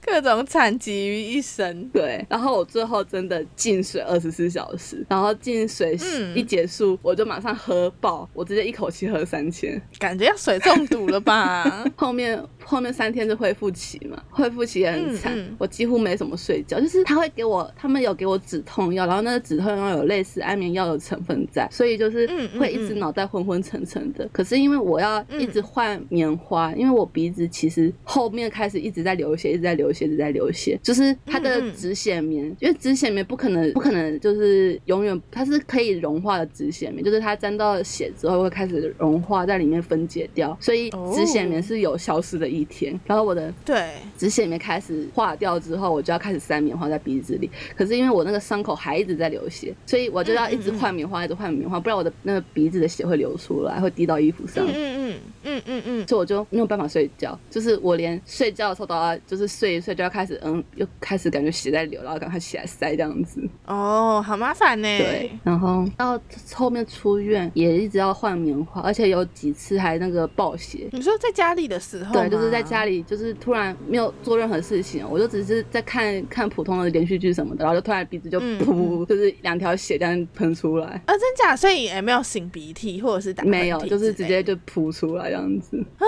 A: 各种惨集于一身。
B: 对，然后我最后真的进水二十四小时，然后进水
A: 嗯
B: 一结束，我就马上喝爆，我直接一口气喝三千。
A: 感觉要水中毒了吧？
B: 后面后面三天是恢复期嘛，恢复期也很惨，
A: 嗯嗯
B: 我几乎没什么睡觉，就是他会给我，他们有给我止痛药，然后那个止痛药有类似安眠药的成分在，所以就是会一直脑袋昏昏沉沉的。可是因为我要一直换棉花，因为我鼻子其实后面开始一直在流血，一直在流血，一直在流血，就是它的止血棉，因为止血棉不可能不可能就是永远，它是可以融化的止血棉，就是它沾到血之后会开始融化在里面分解掉，所以
A: 哦
B: 止血棉是有消失的一天。然后我的
A: 对，
B: 止血棉开始化掉之后，我就要开始塞棉花在鼻子里。可是因为我那个伤口还一直在流血，所以我就要一直换棉花，一直换棉花，不然我的那个鼻自己的血会流出来，会滴到衣服上。
A: 嗯嗯嗯嗯，
B: 所以我就没有办法睡觉，就是我连睡觉的时候都要，就是睡一睡就要开始，嗯，又开始感觉血在流，然后赶快起来塞这样子。
A: 哦，好麻烦呢。
B: 对，然后到后面出院也一直要换棉花，而且有几次还那个爆血。
A: 你说在家里的时候
B: 对，就是在。家里，就是突然没有做任何事情，我就只是在看看普通的连续剧什么的，然后就突然鼻子就
A: 嗯
B: 噗，就是两条血这样喷出来，
A: 啊，真假？所以也没有擤鼻涕或者是打
B: 没有，就是直接就噗出来这样子。
A: 啊，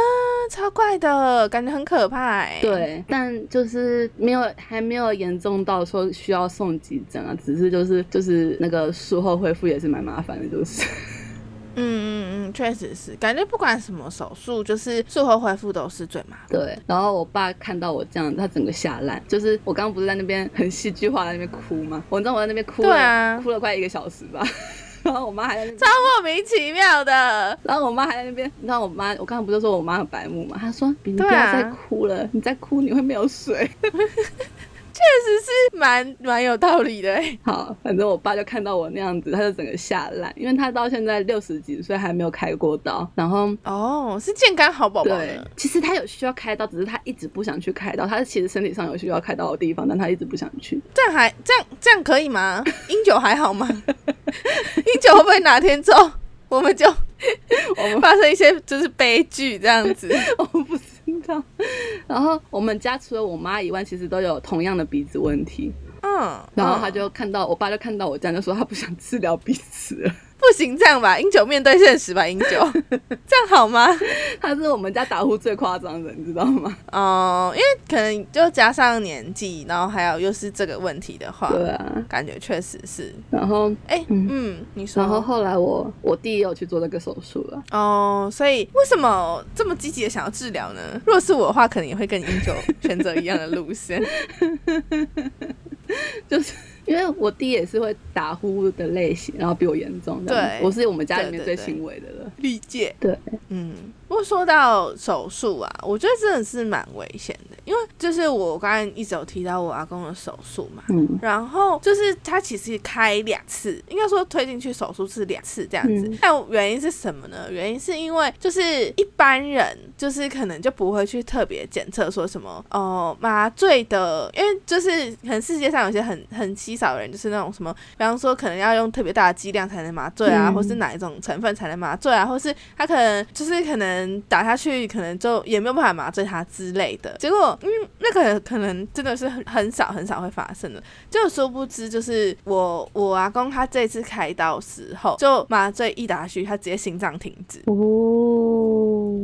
A: 超怪的，感觉很可怕哎。，
B: 对，但就是没有还没有严重到说需要送急诊啊，只是就是就是那个术后恢复也是蛮麻烦的，就是。
A: 嗯嗯嗯，确实是，感觉不管什么手术，就是术后恢复都是最麻烦。
B: 对，然后我爸看到我这样，他整个吓烂。就是我刚刚不是在那边很戏剧化在那边哭吗？我知道我在那边哭了，
A: 对啊
B: 哭了快一个小时吧。然后我妈还在那边
A: 超莫名其妙的。
B: 然后我妈还在那边，你知道我妈，我刚刚不是说我妈很白目嘛？她说你不要再哭了，你再哭你会没有水。
A: 确实是蛮蛮有道理的欸。
B: 好，反正我爸就看到我那样子，他就整个吓烂，因为他到现在六十几岁还没有开过刀。然后
A: 哦，是健康好宝宝
B: 对，，其实他有需要开刀，只是他一直不想去开刀。他其实身体上有需要开刀的地方，但他一直不想去。
A: 这样还这样这样可以吗？英九还好吗？英九会不会哪天之后我们就
B: 我们
A: 发生一些就是悲剧这样子？
B: 我不然后我们家除了我妈以外，其实都有同样的鼻子问题。
A: 嗯，
B: 然后他
A: 嗯
B: 就看到我爸就看到我这样，就说他不想治疗彼此了。
A: 不行这样吧，英九面对现实吧，英九，这样好吗？
B: 他是我们家打呼最夸张的，你知道吗？
A: 哦、因为可能就加上年纪，然后还有又是这个问题的话，
B: 对啊。
A: 感觉确实是。
B: 然后，
A: 哎、
B: 嗯
A: 嗯你说。
B: 然后后来我我弟也有去做那个手术了。
A: 哦，所以为什么这么积极的想要治疗呢？如果是我的话，可能也会跟英九选择一样的路线。
B: 就是因为我弟也是会打呼的类型，然后比我严重。
A: 对
B: 我是我们家里面最轻微的了。
A: 理解。
B: 对，
A: 嗯，不过说到手术啊，我觉得真的是蛮危险的，因为就是我刚刚一直有提到我阿公的手术嘛，
B: 嗯
A: 然后就是他其实开两次，应该说推进去手术是两次这样子。
B: 嗯
A: 但原因是什么呢？原因是因为就是一般人就是可能就不会去特别检测说什么哦麻醉的，因为就是可能世界上有些很很稀少的人，就是那种什么，比方说可能要用特别大的剂量才能麻醉啊，
B: 嗯
A: 或是哪一种成分才能麻醉啊，或是他可能就是可能打下去，可能就也没有办法麻醉他之类的。结果因为那个可能真的是很很少很少会发生的，就殊不知就是我我阿公他这次开刀时候就麻醉一打下去，他直接心脏停止。
B: 哦，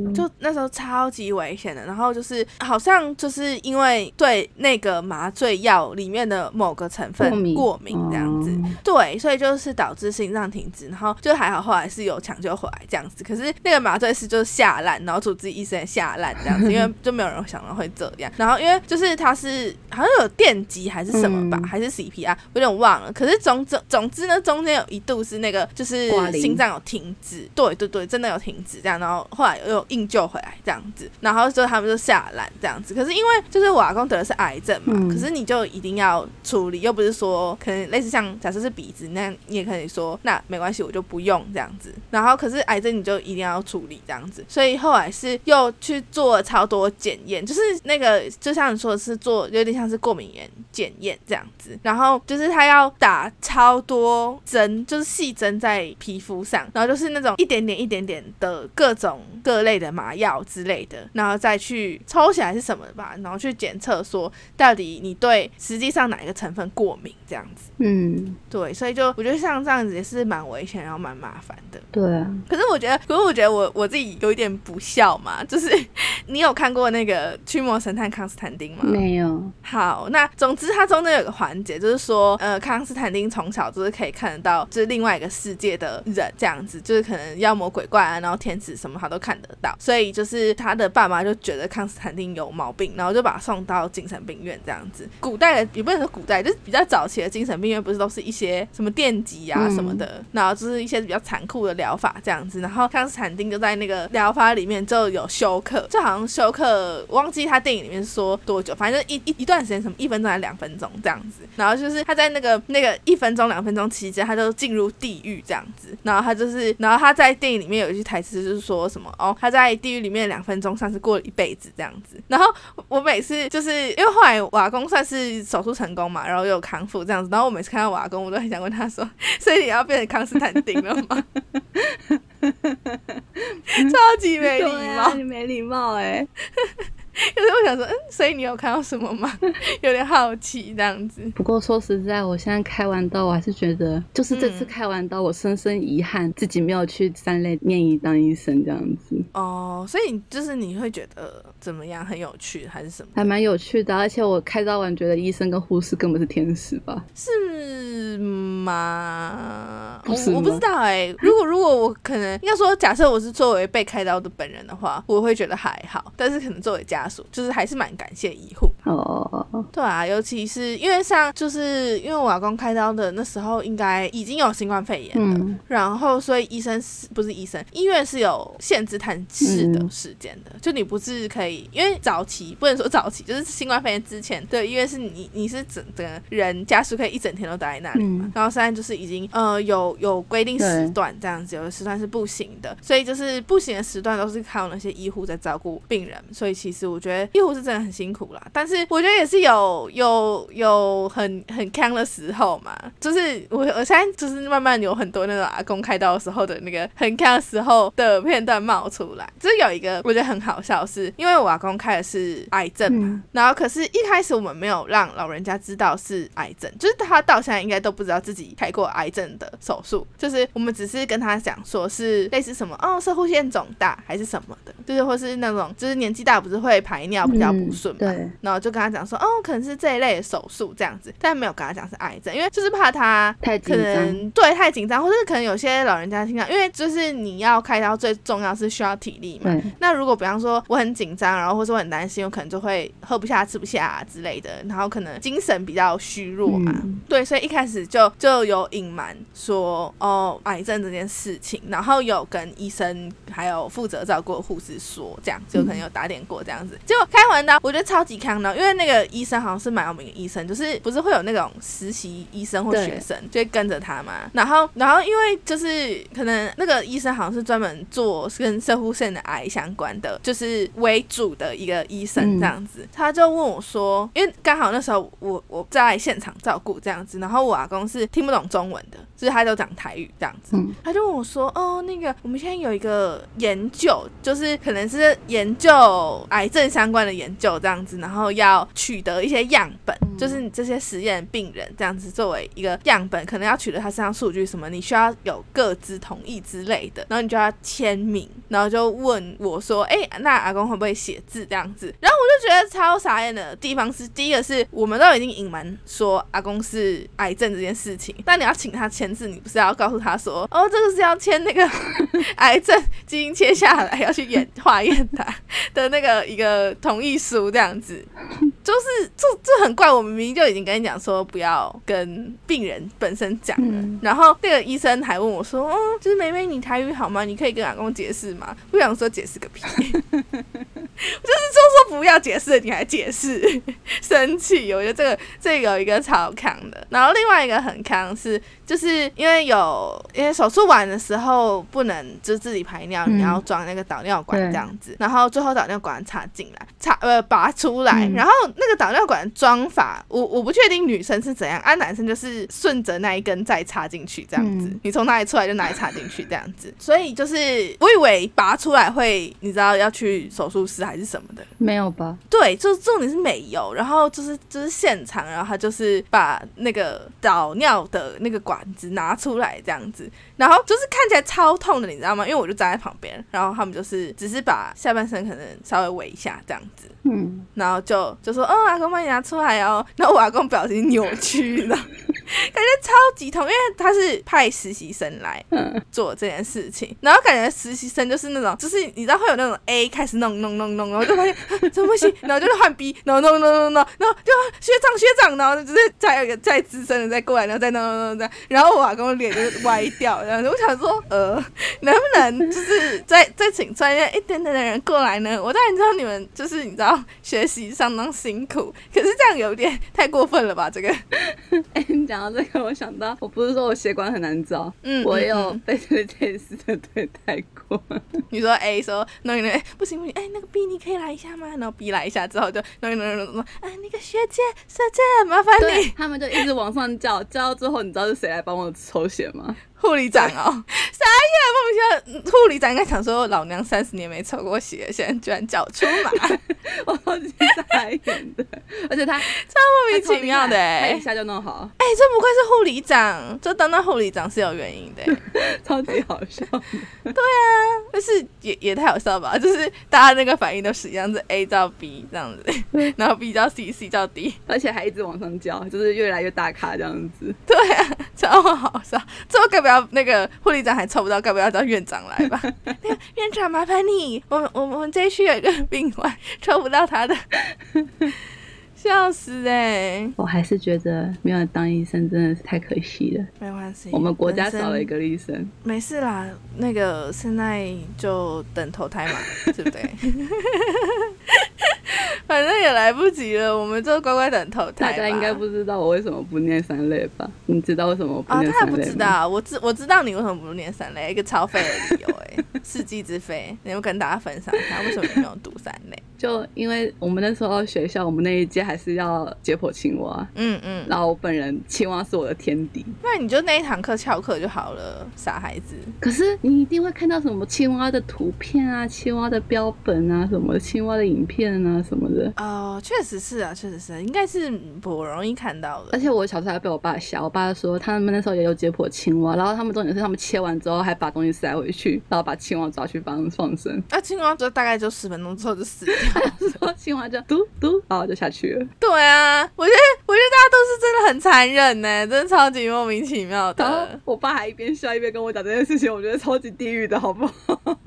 B: 嗯
A: 就那时候超级危险的。然后就是好像就是因为对那个麻醉药里面的某个成分
B: 过敏
A: 过敏这样子，
B: 哦
A: 对，所以就是导致心脏停止，然后就还好，后来是有抢救回来这样子。可是那个麻醉师就是下烂，然后主治医生也下烂这样子，因为 就没有人想到会这样。然后因为就是他是好像有电击还是什么吧，
B: 嗯
A: 还是 CPR，有点忘了。可是总总总之呢，中间有一度是那个就是心脏有停止，对对对，真的有停止这样，然后后来又有硬救回来这样子，然后就他们就下烂这样子。可是因为就是我阿公得的是癌症嘛，
B: 嗯
A: 可是你就一定要处理，又不是说可能类似像假设是鼻子，那你也可以说那没关系，我就不用这样子。然后可是癌症你就一定要处理这样子，所以后来是又去做了超多检验，就是那个就像你说的是做有点像是过敏原检验这样子，然后就是他要打超多针，就是细针在皮肤上，然后就是那种一点点一点点的各种各类的麻药之类的，然后再去抽起来是什么吧，然后去检测说到底你对实际上哪一个成分过敏这样子。
B: 嗯，
A: 对，所以就我觉得像这样子也是蛮危险，然后蛮麻烦的。
B: 对啊，
A: 可是我觉得，可是我觉得我我自己有一点不孝嘛，就是你有看过那个《驱魔神探康斯坦丁》吗？
B: 没有，
A: 好，那总之它中间有个环节，就是说，呃，康斯坦丁从小就是可以看得到，就是另外一个世界的人这样子，就是可能妖魔鬼怪啊，然后天使什么他都看得到，所以就是他的爸妈就觉得康斯坦丁有毛病，然后就把他送到精神病院这样子。古代的也不能说古代，就是比较早期的精神病院，不是都是一些什么电击啊
B: 嗯
A: 什么的，然后就是一些比较残酷的疗法这样子。然后康斯坦丁就在那个疗法里面就有休克，就好像休克，我忘记他电影里面说多久，反正一一一段时间，什么一分钟还是两分钟这样子。然后就是他在那个那个一分钟两分钟期间，他就进入地狱这样子。然后他就是，然后他在电影里面有一句台词就是说什么哦，他在地狱里面两分钟像是过了一辈子这样子。然后我每次就是因为后来瓦工算是手术成功嘛，然后又有康复这样子，然后我每次看到我阿公，我都很想问他说，所以你要变成康斯坦丁了吗？超级没礼貌
B: 对啊，。你没礼貌哎、
A: 可是我想说，嗯，所以你有看到什么吗？有点好奇这样子。
B: 不过说实在，我现在开完刀，我还是觉得，就是这次
A: 嗯
B: 开完刀，我深深遗憾自己没有去三类念医当医生这样子，
A: 哦，所以就是你会觉得怎么样？很有趣还是什么？
B: 还蛮有趣的。而且我开刀完，觉得医生跟护士根本是天使吧？
A: 是吗？
B: 不是
A: 我我不知道哎、如果如果我可能应该说，假设我是作为被开刀的本人的话，我会觉得还好。但是可能作为家就是还是蛮感谢医护。
B: 哦，
A: 对啊，尤其是因为像就是因为我老公开刀的那时候，应该已经有新冠肺炎了。
B: 嗯，
A: 然后，所以医生是不是医生？医院是有限制探视的
B: 嗯
A: 时间的，就你不是可以，因为早期不能说早期，就是新冠肺炎之前对医院是你你是整整个人家属可以一整天都待在那里嘛。
B: 嗯
A: 然后现在就是已经呃有有规定时段这样子，有的时段是不行的，所以就是不行的时段都是靠那些医护在照顾病人。所以其实我觉得医护是真的很辛苦啦，但是我觉得也是有有有很很康的时候嘛，就是我我现在就是慢慢有很多那种阿公开刀的时候的那个很康的时候的片段冒出来。就是有一个我觉得很好笑是，因为我阿公开的是癌症嘛，
B: 嗯。
A: 然后可是一开始我们没有让老人家知道是癌症，就是他到现在应该都不知道自己开过癌症的手术，就是我们只是跟他讲说是类似什么哦射护腺肿大还是什么的，就是或是那种就是年纪大不是会排尿比较不顺嘛，
B: 嗯对。
A: 然后就跟他讲说哦可能是这一类的手术这样子，但没有跟他讲是癌症，因为就是怕他可
B: 太紧张，
A: 能对太紧张，或者可能有些老人家听到，因为就是你要开刀最重要是需要体力嘛。
B: 对，
A: 那如果比方说我很紧张，然后或者我很担心，我可能就会喝不下、吃不下、啊、之类的，然后可能精神比较虚弱嘛。
B: 嗯
A: 对，所以一开始就就有隐瞒说哦癌症这件事情，然后有跟医生还有负责照顾的护士说，这样就可能有打点过这样子。结果开完刀，我觉得超级康的，因为那个医生好像是蛮有名的医生，就是不是会有那种实习医生或学生就会跟着他嘛。然后然后因为就是可能那个医生好像是专门做跟射护腺的癌相关的，就是为主的一个医生这样子。他就问我说，因为刚好那时候我我在现场照顾这样子，然后我阿公是听不懂中文的，就是他都讲台语这样子。
B: 嗯
A: 他就问我说：“哦，那个我们现在有一个研究，就是可能是研究癌症相关的研究这样子，然后要取得一些样本，
B: 嗯
A: 就是你这些实验病人这样子作为一个样本，可能要取得他身上数据什么，你需要有各自同意之类的，然后你就要签名，然后就问我说，哎、那阿公会不会写字这样子？然后我就觉得超傻眼的地方是，第一个是我们都已经隐瞒说阿公是癌症这件事情，但你要请他签字，你不是要告诉他说，哦，这个是要签那个 癌症基因切下来要去验化验他的那个一个同意书这样子。就是这这很怪，我明明就已经跟你讲说不要跟病人本身讲了，
B: 嗯
A: 然后那个医生还问我说，哦，就是梅梅你台语好吗？你可以跟阿公解释吗？不想说解释个屁，就是就说不要解释，你还解释，生气。我觉得这个这个有一个超康的，然后另外一个很康是，就是因为有因为手术完的时候不能就自己排尿，
B: 嗯
A: 你要装那个导尿管这样子，然后最后导尿管插进来，插呃拔出来，
B: 嗯。
A: 然后那个导尿管装法，我我不确定女生是怎样，啊男生就是顺着那一根再插进去这样子，
B: 嗯。
A: 你从哪里出来就哪里插进去这样子，所以就是我以为拔出来会你知道要去手术室还是什么的，
B: 没有吧？
A: 对，就是重点是没有，然后就是就是现场，然后他就是把那个导尿的那个管子拿出来这样子，然后就是看起来超痛的，你知道吗？因为我就站在旁边，然后他们就是只是把下半身可能稍微围一下这样子，
B: 嗯，
A: 然后就就说，哦，阿公帮你拿出来哦，然后我阿公表情扭曲，你知道，感觉超级痛，因为他是派实习生来
B: 嗯。
A: 做这件事情，然后感觉实习生就是那种，就是你知道会有那种 A 开始弄弄弄弄，然后就发现啊 怎么不行，然后就是换 B，然后弄弄弄弄，然后就学长学长，然后就是再有一个再资深的再过来，然后再弄弄弄弄，然后我老公的脸就是歪掉，然后我想说，呃，能不能就是再再请专业一点点的人过来呢？我当然知道你们就是你知道学习相当辛苦，可是这样有点太过分了吧？这个，
B: 哎、你讲到这个，我想到，我不是说我血管很难找，
A: 嗯，
B: 我有被这类似的对待过。
A: 你说 A 说弄一弄，哎不行不行，哎、那个 B 你可以来一下吗？然后 B 来一下之后就弄一弄弄弄弄，哎那个学姐学姐麻烦你
B: 他们就一直往上叫，叫到最后，你知道是谁来帮我抽血吗？
A: 护理长哦，啥呀，莫名其妙，护理长应该想说老娘三十年没抽过血，现在居然叫我出马，
B: 我超级傻眼的，而且他超
A: 莫名其妙的
B: 他
A: 哎、
B: 一下就弄好，
A: 哎、这不愧是护理长，就当到护理长是有原因的、
B: 超级好笑。
A: 对啊但是也也太好笑吧？就是大家那个反应都是一样，是 A 到 B 这样子，然后 B 到 C，C 到 D，
B: 而且还一直往上叫，就是越来越大咖这样子。
A: 对啊，超好笑。最后该不要那个护理长还抽不到，该不要叫院长来吧？那 个院长麻烦你，我们我们我们这一区有一个病患 抽不到他的，笑死哎、
B: 我还是觉得没有当医生真的是太可惜了。
A: 没关系，
B: 我们国家少了一个医生，
A: 没事啦，那个现在就等投胎嘛，对不对？反正也来不及了，我们就乖乖等投胎。
B: 大家应该不知道我为什么不念三类吧？你知道为什么我不
A: 啊，
B: 念三类吗？
A: 不知道，我知我知道你为什么不念三类，一个超废的理由哎、世纪之废，你要跟大家分享一下为什么你没有读三类？
B: 就因为我们那时候学校，我们那一届还是要解剖青蛙，
A: 嗯嗯，
B: 然后我本人青蛙是我的天敌。
A: 那你就那一堂课翘课就好了，傻孩子。
B: 可是你一定会看到什么青蛙的图片啊、青蛙的标本啊、什么青蛙的影片啊什么的。
A: 哦，确实是啊，确实是，应该是不容易看到的。
B: 而且我小时候还被我爸笑，我爸说他们那时候也有解剖青蛙，然后他们重点是他们切完之后还把东西塞回去，然后把青蛙抓去放放生，
A: 那青蛙就大概就十分钟之后就死掉。
B: 然后青蛙就嘟嘟，然后就下去了。
A: 对啊，我觉得我觉得大家都是真的很残忍呢，真的超级莫名其妙
B: 然后
A: 的。
B: 我爸还一边笑一边跟我讲这件事情，我觉得超级地狱的，好不好？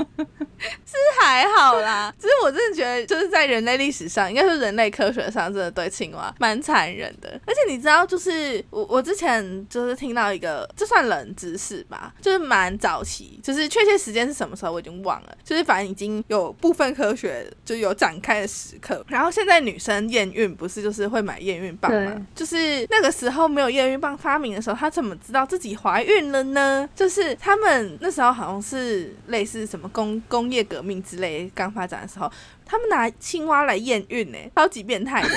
A: 是还好啦，其实我真的觉得，就是在人类历史上，应该说人类科学上，真的对青蛙蛮残忍的。而且你知道，就是我我之前就是听到一个，这算冷知识吧，就是蛮早期，就是确切时间是什么时候我已经忘了，就是反正已经有部分科学就有展开的时刻。然后现在女生验孕不是就是会买验孕棒吗？就是那个时候没有验孕棒发明的时候，她怎么知道自己怀孕了呢？就是他们那时候好像是类似什么工工业革命之类刚发展的时候，他们拿青蛙来验孕呢、超级变态的。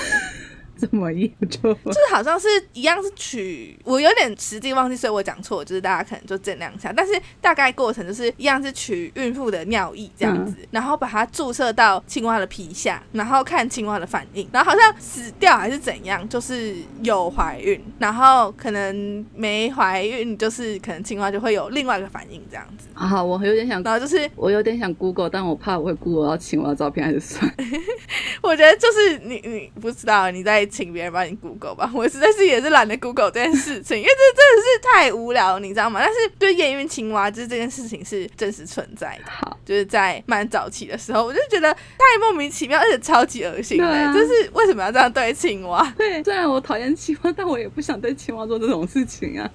B: 这么严重？
A: 就是好像是一样是取，我有点实际忘记，所以我讲错，就是大家可能就见谅一下。但是大概过程就是一样是取孕妇的尿液这样子，然后把它注射到青蛙的皮下，然后看青蛙的反应，然后好像死掉还是怎样，就是有怀孕，然后可能没怀孕，就是可能青蛙就会有另外一个反应这样子。
B: 好，我有点想，
A: 然后就是
B: 我有点想 Google，但我怕我会 Google 到青蛙照片，还是算。
A: 我觉得就是你你不知道你在请别人帮你 Google 吧，我实在是也是懒得 Google 这件事情，因为这真的是太无聊，你知道吗？但是对验孕青蛙就是这件事情是真实存在的，
B: 好，
A: 就是在蛮早期的时候，我就觉得太莫名其妙，而且超级恶心的，就是为什么要这样对青蛙？
B: 对，虽然我讨厌青蛙，但我也不想对青蛙做这种事情啊。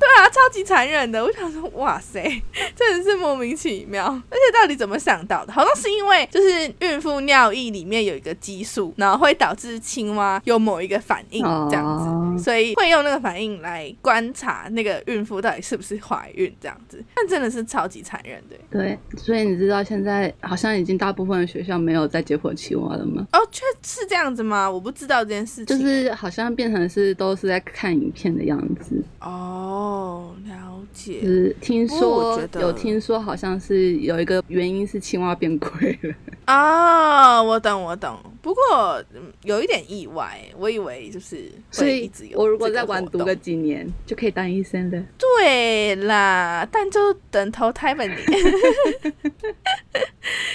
A: 对啊，超级残忍的。我想说，哇塞，真的是莫名其妙。而且到底怎么想到的？好像是因为就是孕妇尿液里面有一个激素，然后会导致青蛙有某一个反应这样子，所以会用那个反应来观察那个孕妇到底是不是怀孕这样子。但真的是超级残忍的。
B: 对，所以你知道现在好像已经大部分的学校没有在解剖青蛙了吗？
A: 哦，确是这样子吗？我不知道这件事
B: 情。就是好像变成是都是在看影片的样子。
A: 哦。哦，了解。
B: 是听说有听说，好像是有一个原因是青蛙变贵了。
A: 啊，我懂我懂。不过有一点意外，我以为就是
B: 所以
A: 一直有。
B: 我如果再晚读个几年，就可以当医生的。
A: 对啦，但就等投胎吧你。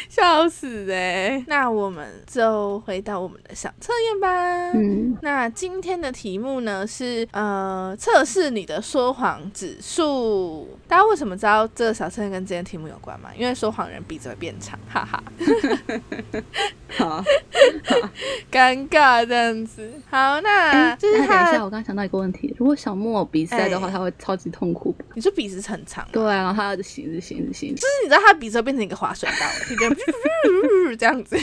A: 笑死哎！那我们就回到我们的小测验吧。嗯，那今天的题目呢是呃测试你的说谎指数。大家为什么知道这个小测验跟今天题目有关吗？因为说谎人鼻子会变长，哈哈。
B: 好，
A: 尴尬这样子。好，那就是
B: 等一下，我刚想到一个问题：如果小木偶鼻塞的话，他会超级痛苦。
A: 你说鼻子很长？
B: 对啊，然后他要擤着擤着擤，
A: 就是你知道他鼻子会变成一个滑水道，这样子。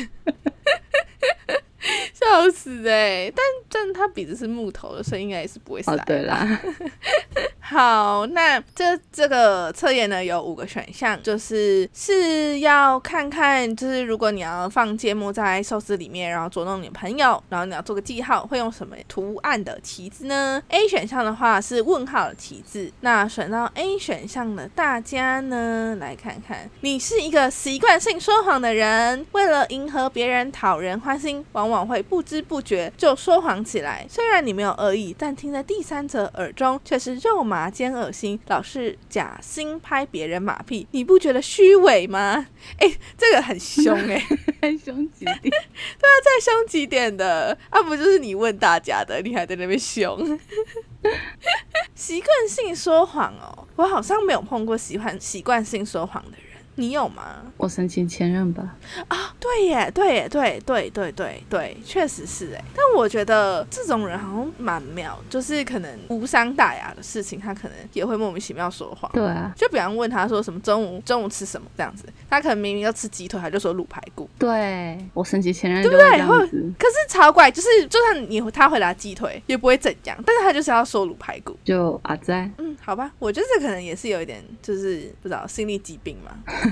A: 笑死哎！但但他鼻子是木头的，所以应该也是不会塞。
B: 对啦。
A: 好，那这这个测验呢有五个选项，就是是要看看，就是如果你要放芥末在寿司里面，然后捉弄你的朋友，然后你要做个记号，会用什么图案的旗子呢？A 选项的话是问号的旗子。那选到 A 选项的大家呢，来看看，你是一个习惯性说谎的人，为了迎合别人、讨人欢心，往往会不知不觉就说谎起来。虽然你没有恶意，但听在第三者耳中却是肉麻。兼恶心，老是假心拍别人马屁，你不觉得虚伪吗？哎，这个很凶哎，
B: 凶几点？对
A: 啊，再凶几点的啊？不就是你问大家的，你还在那边凶？习惯性说谎哦，我好像没有碰过喜欢习惯性说谎的人。你有吗？
B: 我申请前任吧。
A: 啊，对耶，对耶，对对对对对，确实是哎。但我觉得这种人好像蛮妙，就是可能无伤大雅的事情，他可能也会莫名其妙说谎。
B: 对啊，
A: 就比方问他说什么中午中午吃什么这样子，他可能明明要吃鸡腿，他就说卤排骨。
B: 对，我申请前任对不对？
A: 可是超怪，就是就算你他回答鸡腿也不会怎样，但是他就是要说卤排骨。
B: 就阿在，
A: 嗯，好吧，我觉得这可能也是有一点，就是不知道心理疾病嘛。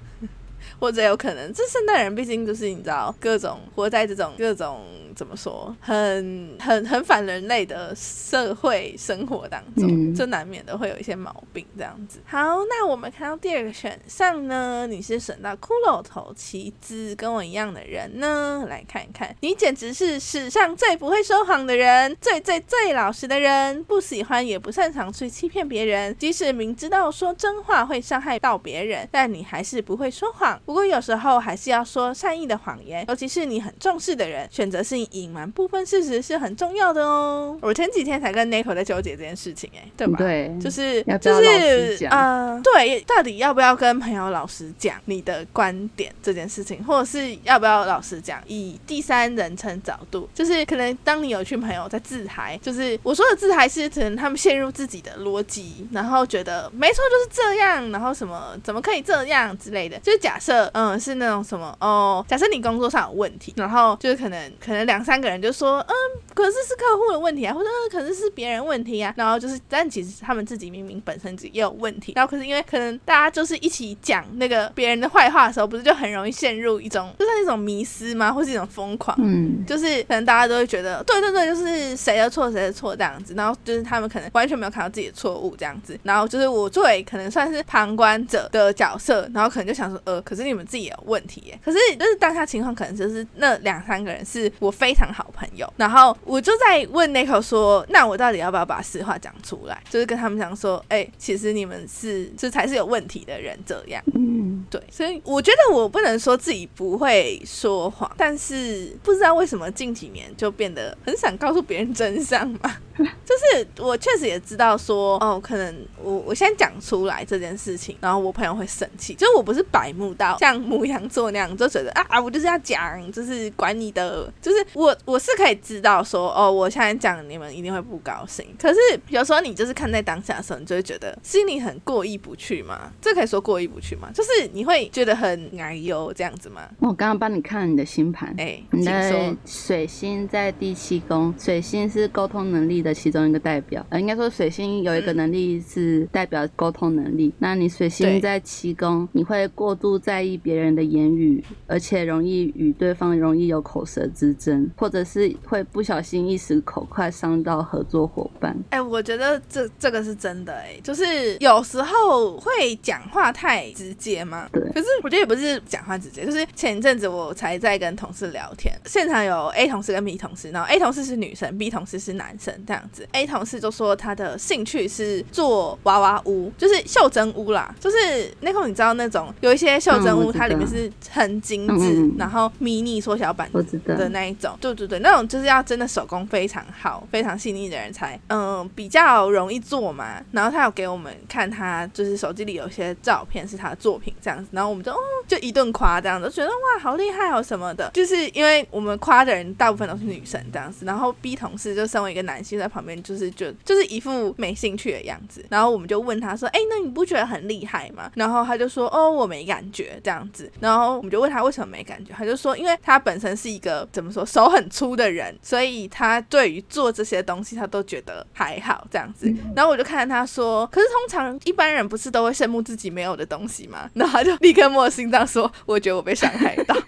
A: 或者有可能，这现代人毕竟就是你知道，各种活在这种各种。怎么说，很很很反人类的社会生活当中，就难免的会有一些毛病这样子。好，那我们看到第二个选项呢，你是选到骷髅头旗子，跟我一样的人呢，来看一看，你简直是史上最不会说谎的人，最最最老实的人，不喜欢也不擅长去欺骗别人，即使明知道说真话会伤害到别人，但你还是不会说谎。不过有时候还是要说善意的谎言，尤其是你很重视的人，选择性。隐瞒部分事实是很重要的哦。我前几天才跟 Nico 在纠结这件事情，哎，对吧？
B: 对，
A: 就是就是呃，对，到底要不要跟朋友老实讲你的观点这件事情，或者是要不要老实讲？以第三人称角度，就是可能当你有群朋友在自嗨，就是我说的自嗨是可能他们陷入自己的逻辑，然后觉得没错就是这样，然后什么怎么可以这样之类的。就是假设得，嗯，是那种什么哦，假设你工作上有问题，然后就是可能可能两三个人就说，嗯，可是是客户的问题啊，或者嗯，可是是别人问题啊，然后就是，但其实他们自己明明本身也有问题，然后可是因为可能大家就是一起讲那个别人的坏话的时候，不是就很容易陷入一种就是一种迷失吗，或是一种疯狂，
B: 嗯，
A: 就是可能大家都会觉得，对对对，就是谁的错谁的错这样子，然后就是他们可能完全没有看到自己的错误这样子，然后就是我作为可能算是旁观者的角色，然后可能就想说，呃，可是你们自己有问题耶，可是就是当下情况可能就是那两三个人是我非常好朋友，然后我就在问 Nico 说，那我到底要不要把实话讲出来？就是跟他们讲说，哎、其实你们是这才是有问题的人这样。
B: 嗯，
A: 对，所以我觉得我不能说自己不会说谎，但是不知道为什么近几年就变得很想告诉别人真相嘛。就是我确实也知道说，哦，可能我我先讲出来这件事情，然后我朋友会生气。就是我不是白目到像母羊座那样，就觉得啊，我就是要讲，就是管你的。就是我我是可以知道说，哦，我现在讲你们一定会不高兴。可是有时候你就是看在当下的时候，你就会觉得心里很过意不去嘛。这可以说过意不去嘛？就是你会觉得很哎呦这样子吗？
B: 我刚刚帮你看了你的星盘，
A: 哎、
B: 你的。水星在第七宫，水星是沟通能力的其中一个代表。呃，应该说水星有一个能力是代表沟通能力。那你水星在七宫，你会过度在意别人的言语，而且容易与对方容易有口舌之争，或者是会不小心一时口快伤到合作伙伴。
A: 哎、我觉得这这个是真的哎、就是有时候会讲话太直接嘛。
B: 对
A: 可是我觉得也不是讲话直接，就是前一阵子我才在跟同事聊天，现场有 A 同事跟 B 同事，然后 A 同事是女生，B 同事是男生这样子。A 同事就说他的兴趣是做娃娃屋，就是袖珍屋啦，就是那空你知道那种有一些袖珍屋，
B: 嗯我知道
A: 它里面是很精致，然后迷你缩小版的那一种，对对对，那种就是要真的手工非常好、非常细腻的人才，嗯，比较容易做嘛。然后他有给我们看他就是手机里有一些照片是他的作品这样子，然后我们就哦就一顿夸这样子，觉得哇好厉害哦什么的。就是因为我们夸的人大部分都是女生这样子，然后 B 同事就身为一个男性在旁边就是就就是一副没兴趣的样子，然后我们就问他说，哎、那你不觉得很厉害吗？然后他就说，哦我没感觉这样子，然后我们就问他为什么没感觉，他就说，因为他本身是一个怎么说手很粗的人，所以他对于做这些东西他都觉得还好这样子。然后我就看着他说，可是通常一般人不是都会羡慕自己没有的东西吗？然后他就立刻摸着心脏说，我觉得我被伤害到。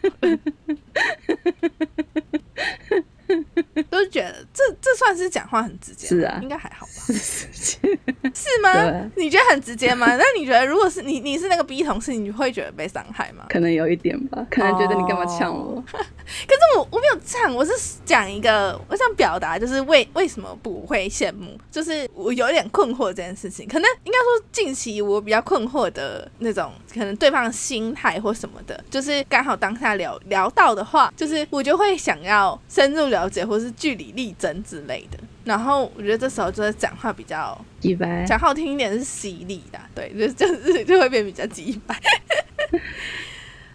A: 都觉得这这算是讲话很直接，
B: 是啊
A: 应该还好吧？
B: 是
A: 是吗？你觉得很直接吗？那你觉得如果是你你是那个 B 同事，你会觉得被伤害吗？
B: 可能有一点吧，可能觉得你干嘛呛我？
A: 可是我我没有呛，我是讲一个，我想表达就是为为什么不会羡慕，就是我有一点困惑这件事情。可能应该说近期我比较困惑的那种，可能对方的心态或什么的，就是刚好当下聊聊到的话，就是我就会想要深入了解或是据理力争之类的。然后我觉得这时候就是讲话比较
B: 鸡掰，
A: 讲好听一点是犀利的，对，就 就是就会变比较鸡白。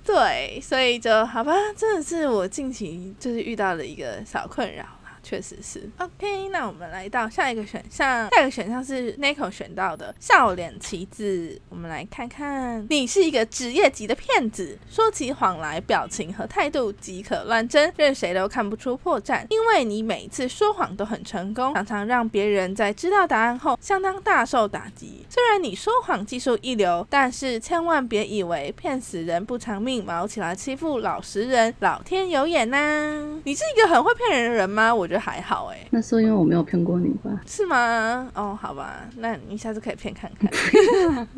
A: 对，所以就好吧，真的是我近期就是遇到的一个小困扰啦，确实是。OK，那我们来到下一个选项，下一个选项是 Nico 选到的笑脸旗帜。我们来看看，你是一个职业级的骗子，说起谎来，表情和态度即可乱真，任谁都看不出破绽，因为你每一次说谎都很成功，常常让别人在知道答案后相当大受打击。虽然你说谎技术一流，但是千万别以为骗死人不偿命，毛起来欺负老实人，老天有眼呐、你是一个很会骗人的人吗？我觉得还好哎、
B: 那是因为我没有骗过你吧？
A: 是吗？哦，好吧，那你下次可以骗看看。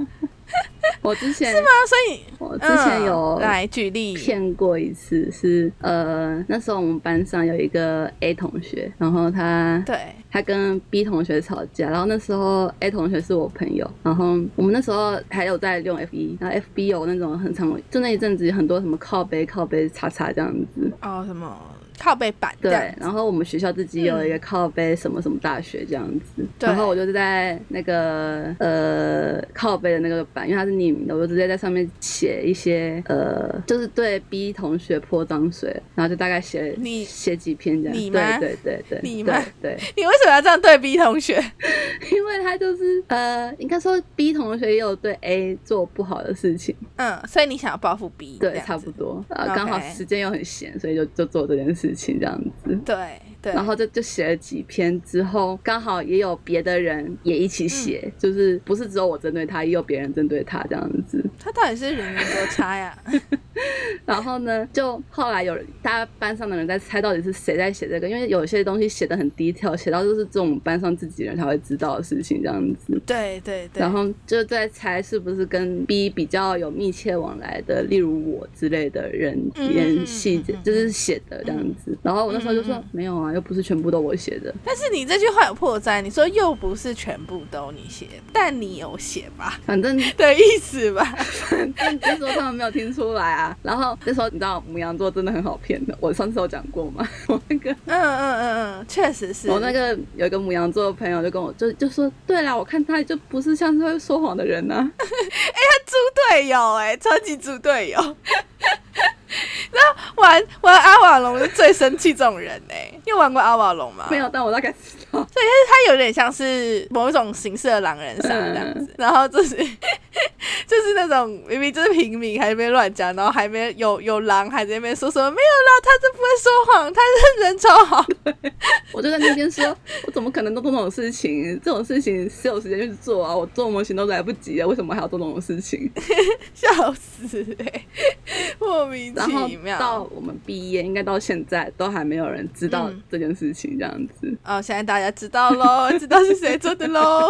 B: 我之前
A: 是吗，所以
B: 我之前有
A: 嗯、来举例，
B: 骗过一次，是呃那时候我们班上有一个 A 同学，然后他
A: 对，
B: 他跟 B 同学吵架，然后那时候 A 同学是我朋友，然后我们那时候还有在用 F 一然后 FB 有那种很长，就那一阵子有很多什么靠背靠背叉叉这样子，
A: 哦，什么靠背板
B: 对，然后我们学校自己有一个靠背什么什么大学这样子，
A: 对。
B: 然后我就在那个呃靠背的那个板，因为它是匿名的，我就直接在上面写一些呃，就是对 B 同学泼脏水，然后就大概写
A: 你
B: 写几篇这样。
A: 你
B: 对对对对，
A: 你吗？
B: 对，对。
A: 你为什么要这样对 B 同学？
B: 因为他就是呃，应该说 B 同学也有对 A 做不好的事情，
A: 嗯，所以你想要报复 B，
B: 对，差不多，呃
A: ，OK。
B: 刚好时间又很闲，所以就就做这件事情这样子。
A: 对对，
B: 然后就就写了几篇之后，刚好也有别的人也一起写，
A: 嗯
B: 就是不是只有我针对他，也有别人针对他这样子。
A: 他到底是人缘多差呀？
B: 然后呢，就后来有大家班上的人在猜到底是谁在写这个，因为有些东西写的很低调，写到就是这种班上自己人才会知道的事情这样子。
A: 对对对，
B: 然后就在猜是不是跟 B 比较有密切往来的，例如我之类的人联
A: 嗯
B: 系
A: 嗯嗯，
B: 就是写的这样子。然后我那时候就说没有啊，又不是全部都我写的。
A: 但是你这句话有破绽，你说又不是全部都你写，但你有写吧
B: 反正
A: 的意思吧？
B: 反正就说他们没有听出来啊。然后那时候你知道母羊座真的很好骗的，我上次有讲过吗。我那个
A: 嗯嗯嗯嗯，确实是。
B: 我那个有一个母羊座的朋友就跟我就就说，对啦，我看他就不是像是会说谎的人呐、
A: 猪队友哎、超级猪队友。那玩玩阿瓦隆是最生气这种人呢、你有玩过阿瓦隆吗？
B: 没有，但我大概道。
A: 他有点像是某一种形式的狼人杀这样子，然后就是 就是那种明明就是平民还在那边乱讲，然后还没有有狼还在那边说什么没有啦，他是不会说谎，他是人超好，
B: 我就在那边说，我怎么可能都做这种事情？这种事情是有时间去做啊，我做模型都来不及啊，为什么还要做这种事情？
A: 笑死哎、莫名其妙。
B: 到我们毕业，应该到现在都还没有人知道
A: 嗯
B: 这件事情，这样子，
A: 哦，现在大家知道喽，知道是谁做的喽。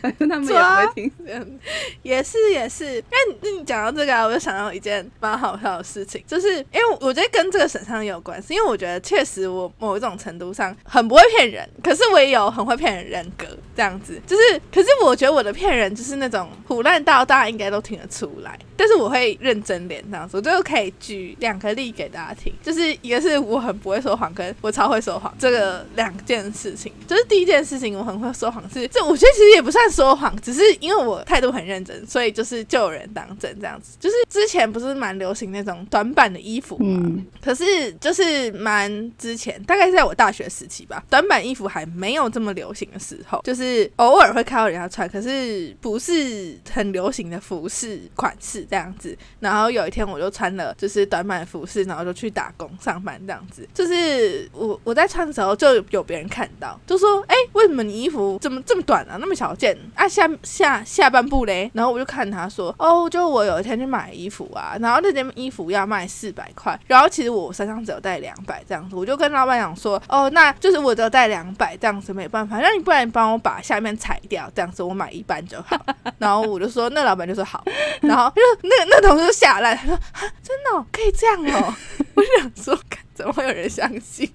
B: 反正他们也不会听。
A: 嗯，也是也是，因为你你讲到这个、啊，我就想到一件蛮好笑的事情，就是因为我觉得跟这个审上也有关系，因为我觉得确实我某一种程度上很不会骗人，可是我也有很会骗人人格这样子，就是可是我觉得我的骗人就是那种胡乱到大家应该都听得出来，但是我会认真脸这样子，我就可以举两个例给大家听，就是一个是我很不会说谎，跟我超会说谎这个两件事情，就是第一件事情我很会说谎是，这我觉得其实也不算说谎，只是因为我态度很认真，所以就是就有人当真这样子。就是之前不是蛮流行那种短版的衣服嘛，
B: 嗯
A: 可是就是蛮之前，大概是在我大学时期吧，短版衣服还没有这么流行的时候，就是偶尔会看到人家穿，可是不是很流行的服饰款式这样子。然后有一天我就穿了就是短版的服饰，然后就去打工上班这样子。就是我我在穿的时候就有别人看到，就说：“哎、为什么你衣服怎么这么短啊，那么小件啊？下下下半部嘞？”然后我就看他说：“哦，就我有一天去买衣服啊，然后那件衣服要卖四百块，然后其实我身上只有带两百这样子，我就跟老板讲说：哦，那就是我只有带两百这样子，没办法，那你不然帮我把下面裁掉，这样子我买一半就好。然后我就说，那老板就说好，然后就那那同事就吓烂，他说：真的、可以这样哦？我想说，怎么会有人相信？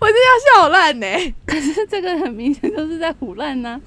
A: 我真的要笑烂呢、
B: 可是这个很明显就是在胡乱呢。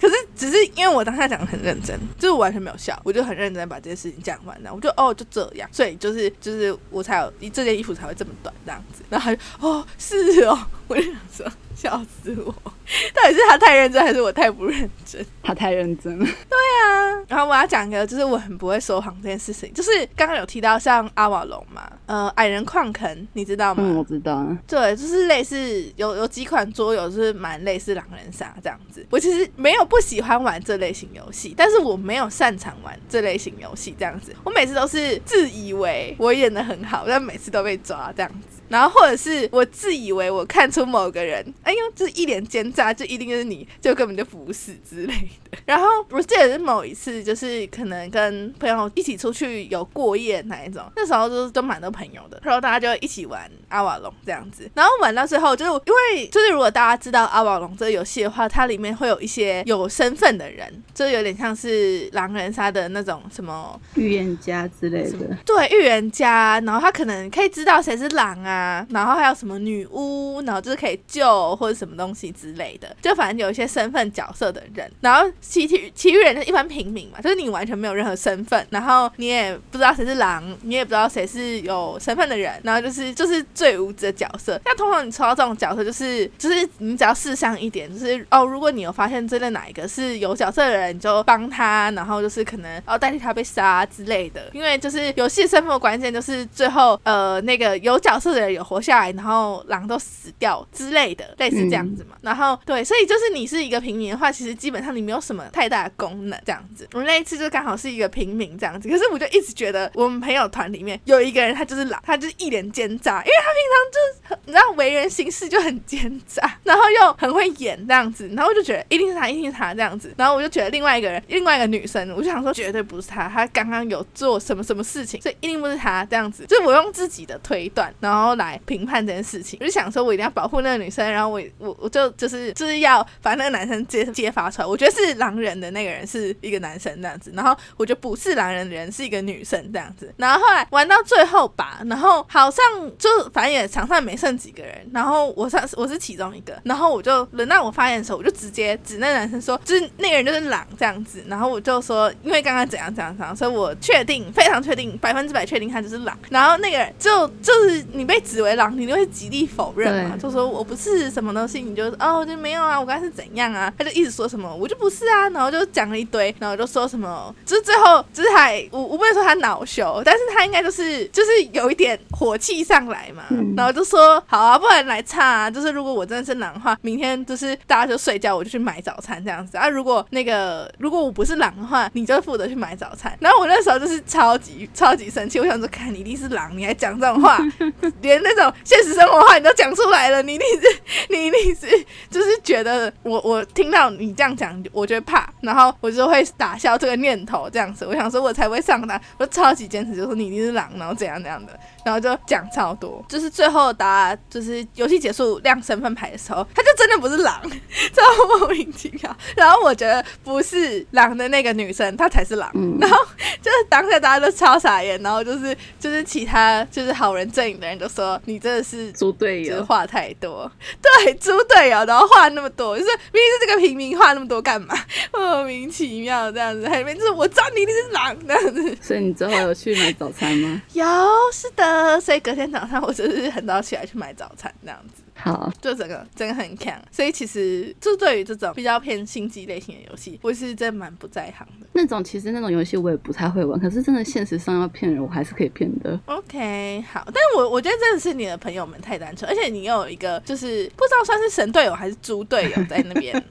A: 可是只是因为我当下讲的很认真，就是我完全没有笑，我就很认真把这件事情讲完了。我就哦就这样，所以就是就是我才有这件衣服才会这么短这样子。然后他就哦是哦，我就想说笑死我，到底是他太认真还是我太不认真？
B: 他太认真了，对
A: 啊，然后我要讲一个，就是我很不会说谎这件事情，就是刚刚有提到像阿瓦隆嘛，呃，矮人矿坑，你知道吗？
B: 嗯，我知道啊。
A: 对，就是类似有有几款桌游就是蛮类似狼人杀这样子。我其实没有不喜欢玩这类型游戏，但是我没有擅长玩这类型游戏这样子。我每次都是自以为我演的很好，但每次都被抓这样子。然后或者是我自以为我看出某个人，哎呦，就是一脸奸诈，就一定是你，就根本就不是之类的。然后我记得是某一次，就是可能跟朋友一起出去有过夜那一种，那时候就是都蛮多朋友的，然后大家就一起玩阿瓦隆这样子。然后玩到最后，就是因为就是如果大家知道阿瓦隆这个游戏的话，它里面会有一些有身份的人，就有点像是狼人杀的那种什么
B: 预言家之类的，
A: 对预言家，然后他可能可以知道谁是狼啊，啊，然后还有什么女巫，然后就是可以救或者什么东西之类的，就反正有一些身份角色的人，然后其其其余人就一般平民嘛，就是你完全没有任何身份，然后你也不知道谁是狼，你也不知道谁是有身份的人，然后就是就是最无知的角色。那通常你抽到这种角色，就是就是你只要试上一点，就是哦，如果你有发现真的哪一个是有角色的人，你就帮他，然后就是可能哦代替他被杀之类的。因为就是游戏身份的关键就是最后呃那个有角色的人有活下来，然后狼都死掉之类的，类似这样子嘛。然后对，所以就是你是一个平民的话，其实基本上你没有什么太大的功能这样子。我那一次就刚好是一个平民这样子，可是我就一直觉得我们朋友团里面有一个人他就是狼，他就是一脸奸诈，因为他平常就是你知道为人行事就很奸诈，然后又很会演这样子，然后我就觉得一定是他，一定是他这样子。然后我就觉得另外一个人，另外一个女生，我就想说绝对不是他，他刚刚有做什么什么事情，所以一定不是他这样子。就是我用自己的推断，然后来评判这件事情。我就想说我一定要保护那个女生，然后我我我就就是就是要把那个男生揭揭发出来。我觉得是狼人的那个人是一个男生这样子，然后我觉得不是狼人的人是一个女生这样子。然后后来玩到最后吧，然后好像就反正也场上没剩几个人，然后我上我是其中一个，然后我就轮到我发言的时候，我就直接指那个男生说，就是那个人就是狼这样子。然后我就说，因为刚刚怎样怎样怎样，所以我确定非常确定百分之百确定他就是狼。然后那个人就就是你被指为狼，你就会极力否认嘛，就说我不是什么东西，你就哦就没有啊，我刚才是怎样啊？他就一直说什么我就不是啊，然后就讲了一堆，然后就说什么，就是最后就是还我我不能说他恼羞，但是他应该就是就是有一点火气上来嘛，然后就说好啊，不然来唱啊，就是如果我真的是狼的话，明天就是大家就睡觉，我就去买早餐这样子啊。如果那个如果我不是狼的话，你就负责去买早餐。然后我那时候就是超级超级生气，我想说，看你一定是狼，你还讲这种话，连 那种现实生活话你都讲出来了，你一定是你一定是就是觉得我我听到你这样讲，我就会怕，然后我就会打消这个念头这样子。我想说，我才不会上当，我超级坚持，就说你一定是狼，然后怎样怎样的，然后就讲超多。就是最后答，就是游戏结束亮身份牌的时候，他就真的不是狼，超莫名其妙。然后我觉得不是狼的那个女生，她才是狼。然后就是当下大家都超傻眼，然后就是就是其他就是好人阵营的人都说你真的是
B: 猪队友，
A: 话太多，对，猪队友，然后话那么多，就是明明是这个平民话那么多干嘛？莫名其妙这样子，还里面就是我知道你一定是狼这样子。
B: 所以你之后有去买早餐吗？
A: 有，是的。所以隔天早上我就是很早起来去买早餐这样子。
B: 好，
A: 就整个真的很强，所以其实就对于这种比较偏心机类型的游戏，我是真蛮不在行的。
B: 那种其实那种游戏我也不太会玩，可是真的现实上要骗人，我还是可以骗的。
A: OK，好，但我我觉得真的是你的朋友们太单纯，而且你又有一个就是不知道算是神队友还是猪队友在那边，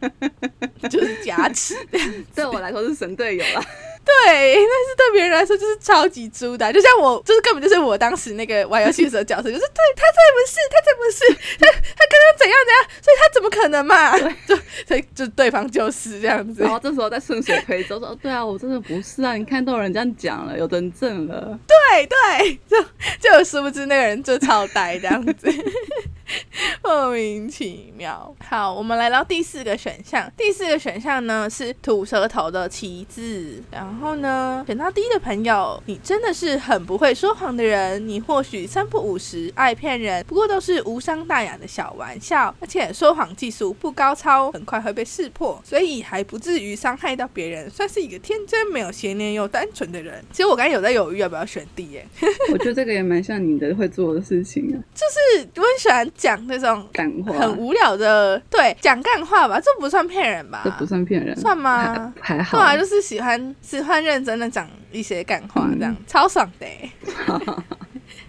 A: 就是加持。
B: 对我来说是神队友啦。
A: 对，但是对别人来说就是超级猪的，就像我，就是根本就是我当时那个玩游戏的时候角色，就是对他才不是，他才不是，他他刚刚怎样怎样，所以他怎么可能嘛？就所以就对方就是这样子，
B: 然后这时候再顺水推舟说，对啊，我真的不是啊，你看都有人这样讲了，有人证了，
A: 对对，就就殊不知那个人就超呆这样子。莫名其妙。好，我们来到第四个选项。第四个选项呢是吐舌头的旗帜。然后呢，选到 D 的朋友，你真的是很不会说谎的人。你或许三不五时，爱骗人，不过都是无伤大雅的小玩笑，而且说谎技术不高超，很快会被识破，所以还不至于伤害到别人，算是一个天真、没有邪念又单纯的人。其实我刚才有在犹豫要不要选 D 耶，
B: 我觉得这个也蛮像你的会做的事情啊，
A: 就是 我很喜欢讲那种
B: 干话，
A: 很无聊的，对，讲干话吧，这不算骗人吧？
B: 这不算骗人，
A: 算吗？
B: 还好，
A: 对啊，就是喜欢喜欢认真的讲一些干话，这样、超爽的、欸。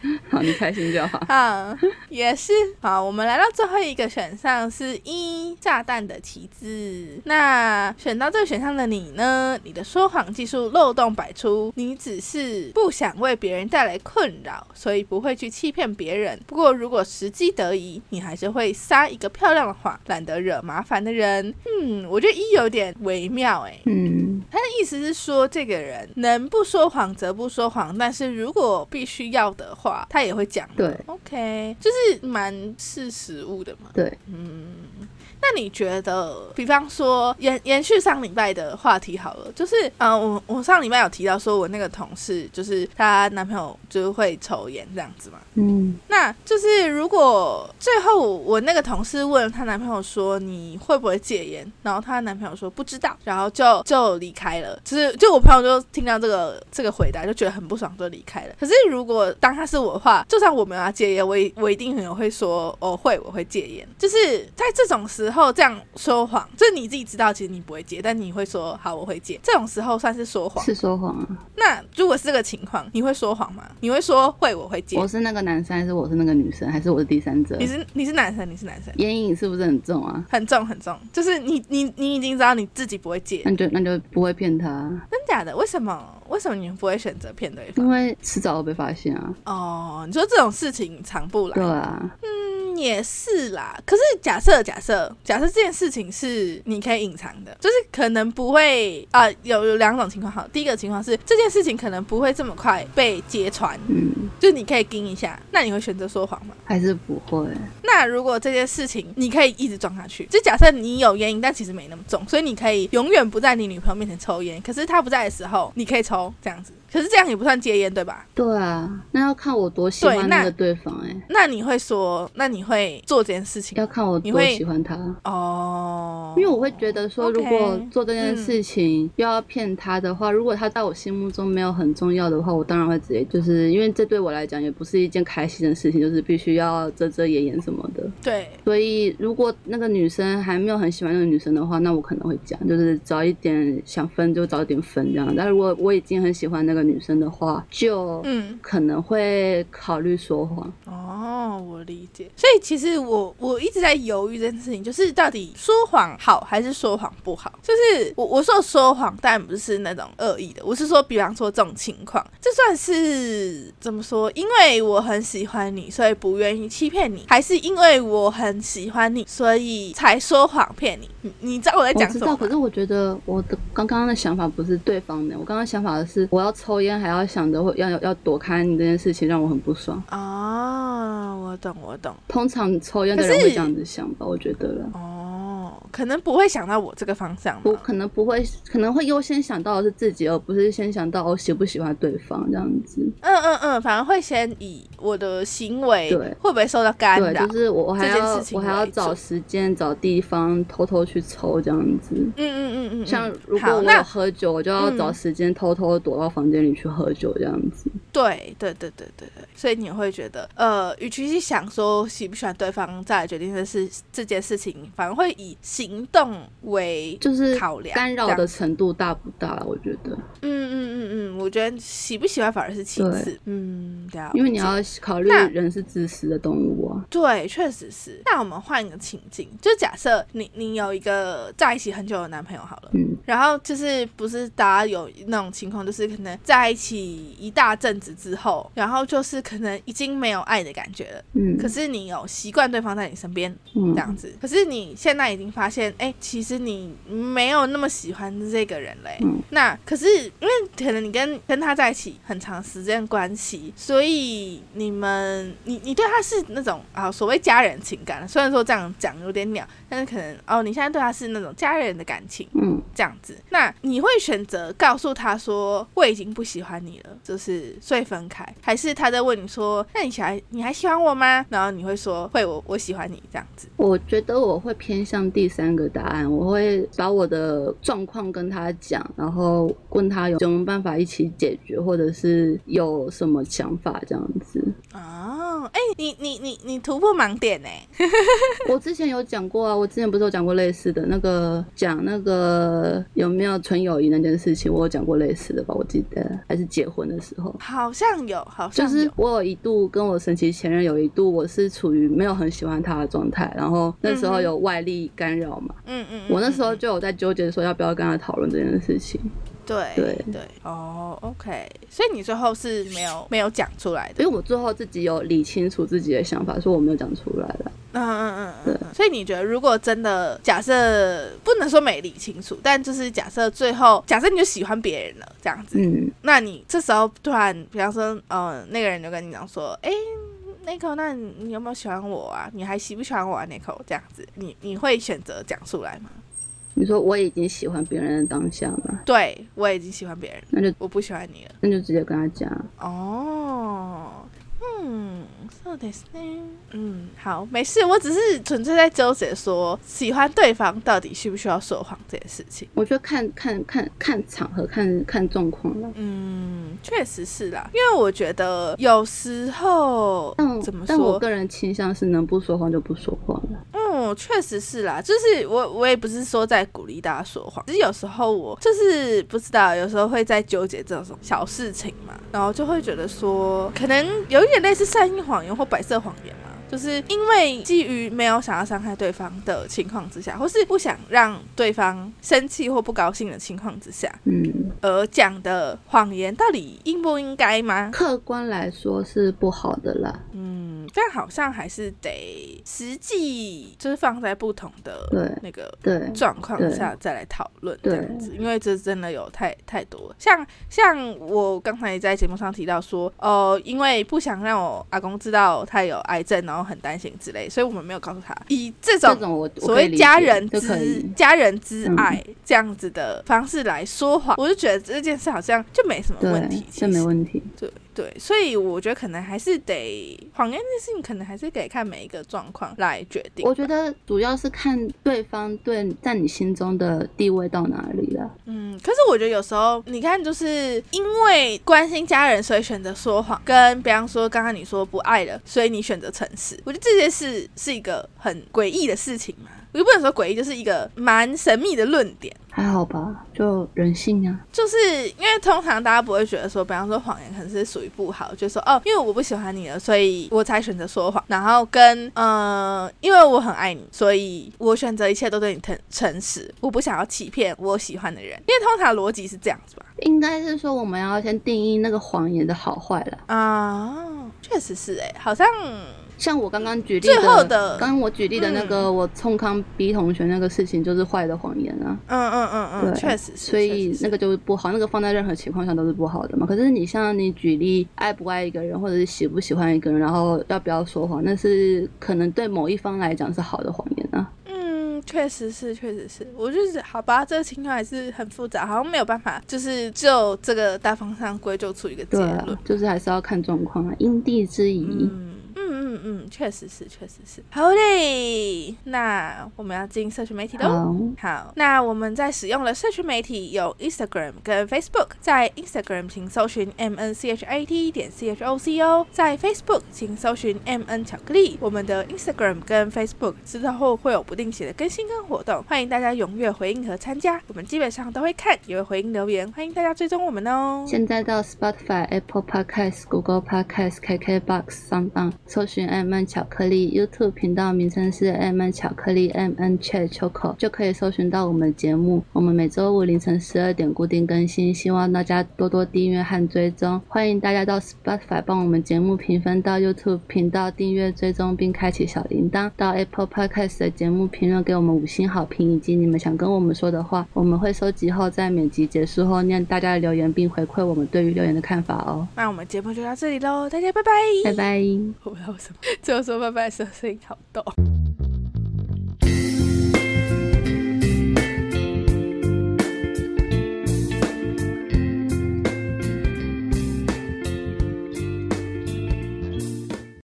B: 好，你开心就好。
A: 好，也是。好，我们来到最后一个选项是一炸弹的旗帜。那选到这个选项的你呢？你的说谎技术漏洞百出，你只是不想为别人带来困扰，所以不会去欺骗别人。不过如果时机得宜，你还是会撒一个漂亮的谎，懒得惹麻烦的人。嗯，我觉得一有点微妙哎、
B: 嗯，
A: 他的意思是说，这个人能不说谎则不说谎，但是如果必须要的话，他也会讲。
B: 对
A: ，OK，就是蛮识时务的嘛。
B: 对，
A: 嗯，那你觉得，比方说延延续上礼拜的话题好了，就是呃，我我上礼拜有提到说我那个同事就是她男朋友就是会抽烟这样子嘛，
B: 嗯，
A: 那就是如果最后我那个同事问她男朋友说你会不会戒烟，然后她男朋友说不知道，然后就就离开了，就是就我朋友就听到这个这个回答就觉得很不爽，就离开了。可是如果当他是我的话，就算我没有要戒烟，我也我一定很有会说哦会我会戒烟，就是在这种时候这样说谎，就是你自己知道其实你不会借，但你会说好我会借，这种时候算是说谎。
B: 是说谎啊。
A: 那如果是这个情况，你会说谎吗？你会说会我会借
B: 我？是那个男生还是我是那个女生，还是我是第三者
A: 你？是你是男生，你是男生。
B: 烟瘾是不是很重啊？
A: 很重很重，就是你你你已经知道你自己不会借，
B: 那就那就不会骗他，
A: 真假的？为什么？为什么你们不会选择骗对方因？
B: 为迟早会被发现啊。
A: 哦，你说这种事情藏不来，
B: 对啊，
A: 嗯，也是啦。可是假设假设假设这件事情是你可以隐藏的，就是可能不会啊、有有两种情况。好，第一个情况是这件事情可能不会这么快被揭穿，
B: 嗯，
A: 就你可以盯一下，那你会选择说谎吗？
B: 还是不会。
A: 那如果这件事情你可以一直装下去，就假设你有烟瘾，但其实没那么重，所以你可以永远不在你女朋友面前抽烟，可是她不在的时候，你可以抽这样子。可是这样也不算戒烟，对吧？
B: 对啊，那要看我多喜欢
A: 那
B: 那个对方哎、
A: 那你会说，那你会做这件事情
B: 要看我多喜欢他。
A: 哦？
B: 因为我会觉得说，如果做这件事情又要骗他的话，如果他在我心目中没有很重要的话，我当然会直接就是因为这对我来讲也不是一件开心的事情，就是必须要遮遮掩掩什么的。
A: 对，
B: 所以如果那个女生还没有很喜欢那个女生的话，那我可能会讲，就是早一点想分就早一点分这样。但如果我已经很喜欢那个女生的话，就
A: 嗯，
B: 可能会考虑说谎。
A: 哦，我理解。所以其实我我一直在犹豫这件事情，就是到底说谎好还是说谎不好？就是我我说说谎，当然不是那种恶意的，我是说，比方说这种情况，这算是怎么说？因为我很喜欢你，所以不愿意欺骗你，还是因为我很喜欢你，所以才说谎骗你？你你知道我在讲什么吗？
B: 可是我觉得我的刚刚的想法不是对方的，我刚刚想法的是我要抽烟还要想着会要要要躲开你这件事情，让我很不爽。
A: 啊，我懂，我懂。
B: 通常抽烟的人会这样子想吧，我觉得了。
A: 哦，可能不会想到我这个方向
B: 我。可能不会，可能会优先想到的是自己，而不是先想到我喜不喜欢对方这样子。
A: 嗯嗯嗯，反而会先以我的行为
B: 对
A: 会不会受到干
B: 对，
A: 扰。
B: 就是我我还要我还要找时间找地方偷偷去抽这样子。
A: 嗯嗯嗯嗯，
B: 像
A: 嗯
B: 如果我有喝酒，我就要找
A: 嗯
B: 时间偷偷躲到房间里去喝酒这样子。
A: 对对对对对对，所以你会觉得，呃，与其是想说喜不喜欢对方再来决定这事这件事情，反而会以行动为
B: 就是
A: 考量
B: 干扰的程度大不大？我觉得，
A: 嗯嗯嗯嗯，我觉得喜不喜欢反而是其次嗯对。
B: 啊，因为你要考虑
A: 那
B: 人是自私的动物啊。
A: 对，确实是。那我们换一个情境，就假设你你有一个在一起很久的男朋友好了，
B: 嗯，
A: 然后就是不是大家有那种情况，就是可能在一起一大阵子之后，然后就是可能已经没有爱的感觉了，
B: 嗯，
A: 可是你有习惯对方在你身边
B: 嗯
A: 这样子，可是你现在已经发现，哎，其实你没有那么喜欢这个人嘞。
B: 嗯
A: 那可是因为可能你跟跟他在一起很长时间的关系，所以你们你你对他是那种啊所谓家人情感，虽然说这样讲有点鸟，但是可能哦你现在对他是那种家人的感情。
B: 嗯，
A: 这样子，那你会选择告诉他说我已经不喜欢你了，就是所以分开，还是他在问你说那你喜欢你还喜欢我吗？然后你会说会我我喜欢你这样子。
B: 我觉得我会偏向第三个答案，我会把我的状况跟他讲，然后问他有什么办法一起解决，或者是有什么想法这样子。
A: 哦，哎、你你你你突破盲点呢？
B: 我之前有讲过啊，我之前不是有讲过类似的那个讲那个有没有纯友谊那件事情，我有讲过类似的吧？我记得还是结婚的时候。
A: 好像有，好像就。
B: 是我有一度跟我神奇前任有一度，我是处于没有很喜欢他的状态，然后那时候有外力干扰嘛，
A: 嗯嗯，嗯
B: 我那时候
A: 嗯
B: 就有在纠结说要不要跟他讨论这件事情。
A: 对
B: 对
A: 对哦，OK，所以你最后是没有没有讲出来的。
B: 因为我最后自己有理清楚自己的想法，说我没有讲出来了。
A: 嗯嗯嗯嗯嗯。所以你觉得，如果真的假设不能说没理清楚，但就是假设最后假设你就喜欢别人了这样子，
B: 嗯，
A: 那你这时候突然，比方说，呃，那个人就跟你讲说，哎、Nico，那你有没有喜欢我啊？你还喜不喜欢我啊？Nico，这样子，你你会选择讲出来吗？
B: 你说我已经喜欢别人的当下吗？
A: 对，我已经喜欢别人，
B: 那就
A: 我不喜欢你了。
B: 那就直接跟他讲。
A: 哦，嗯，そうですね。嗯，好，没事，我只是纯粹在纠结说，喜欢对方到底需不需要说谎这件事情。
B: 我觉得看看看看场合，看看状况了。
A: 嗯，确实是啦，因为我觉得有时候
B: 但
A: 怎么
B: 但我
A: 说？
B: 个人倾向是能不说谎就不说谎了。
A: 嗯，确实是啦，就是我我也不是说在鼓励大家说谎，只是有时候我就是不知道，有时候会在纠结这种小事情嘛，然后就会觉得说，可能有 有点类似善意谎言或白色谎言。就是因为基于没有想要伤害对方的情况之下，或是不想让对方生气或不高兴的情况之下，
B: 嗯，
A: 而讲的谎言，到底应不应该吗？
B: 客观来说是不好的啦。
A: 嗯，但好像还是得实际就是放在不同的那个
B: 对，
A: 状况下再来讨论这样子，因为这真的有太太多了。像像我刚才在节目上提到说，哦，因为不想让我阿公知道他有癌症，然后很担心之类，所以我们没有告诉他。以这种所谓家人之。家人之
B: 嗯
A: 爱这样子的方式来说谎，我就觉得这件事好像就没什么问题
B: 这没问题。
A: 对对，所以我觉得可能还是得谎言这件事情，可能还是得看每一个状况来决定。
B: 我觉得主要是看对方对在你心中的地位到哪里了。
A: 嗯，可是我觉得有时候，你看，就是因为关心家人，所以选择说谎，跟比方说刚刚你说不爱了，所以你选择诚实。我觉得这件事是一个很诡异的事情嘛，我又不能说诡异，就是一个蛮神秘的论点。
B: 还好吧，就人性啊。
A: 就是因为通常大家不会觉得说，比方说谎言可能是属于不好，就说哦，因为我不喜欢你了，所以我才选择说谎。然后跟呃，因为我很爱你，所以我选择一切都对你诚诚实，我不想要欺骗我喜欢的人。因为通常逻辑是这样子吧？
B: 应该是说我们要先定义那个谎言的好坏了。
A: 啊，确实是哎、好像
B: 像我刚刚举例
A: 的
B: 刚刚我举例的那个、我冲康 B 同学那个事情，就是坏的谎言啊。
A: 嗯嗯嗯嗯，
B: 对，
A: 确实是，
B: 所以那个就是不好，那个放在任何情况下都是不好的嘛。可是你像你举例爱不爱一个人，或者是喜不喜欢一个人，然后要不要说谎，那是可能对某一方来讲是好的谎言啊。
A: 嗯，确实是，确实是。我就是好吧，这个情况还是很复杂，好像没有办法，就是就这个大方向归咎出一个结论。，
B: 就是还是要看状况啊，因地制宜。
A: 嗯嗯嗯嗯，确实是，确实是。好嘞，那我们要进社群媒体喽。
B: 好，
A: 好，那我们在使用的社群媒体有 Instagram 跟 Facebook，在 Instagram 请搜寻 M N C H A T 点 C H O C O，在 Facebook 请搜寻 M N 巧克力。我们的 Instagram 跟 Facebook 之后会有不定期的更新跟活动，欢迎大家踊跃回应和参加，我们基本上都会看，也会回应留言，欢迎大家追踪我们哦。
B: 现在到 Spotify、Apple Podcast、Google Podcast、KKBox 上当搜寻 M 巧克力，YouTube 频道名称是 M N 巧克力 M N Chat Choco，就可以搜寻到我们的节目。我们每周五凌晨十二点固定更新，希望大家多多订阅和追踪。欢迎大家到 Spotify 帮我们节目评分，到 YouTube 频道订阅追踪并开启小铃铛，到 Apple Podcast 的节目评论给我们五星好评，以及你们想跟我们说的话，我们会收集后在每集结束后念大家的留言，并回馈我们对于留言的看法哦。
A: 那我们节目就到这里喽，大家拜拜。
B: 拜拜。
A: 我不知道什么最后说拜拜的时候声音好抖。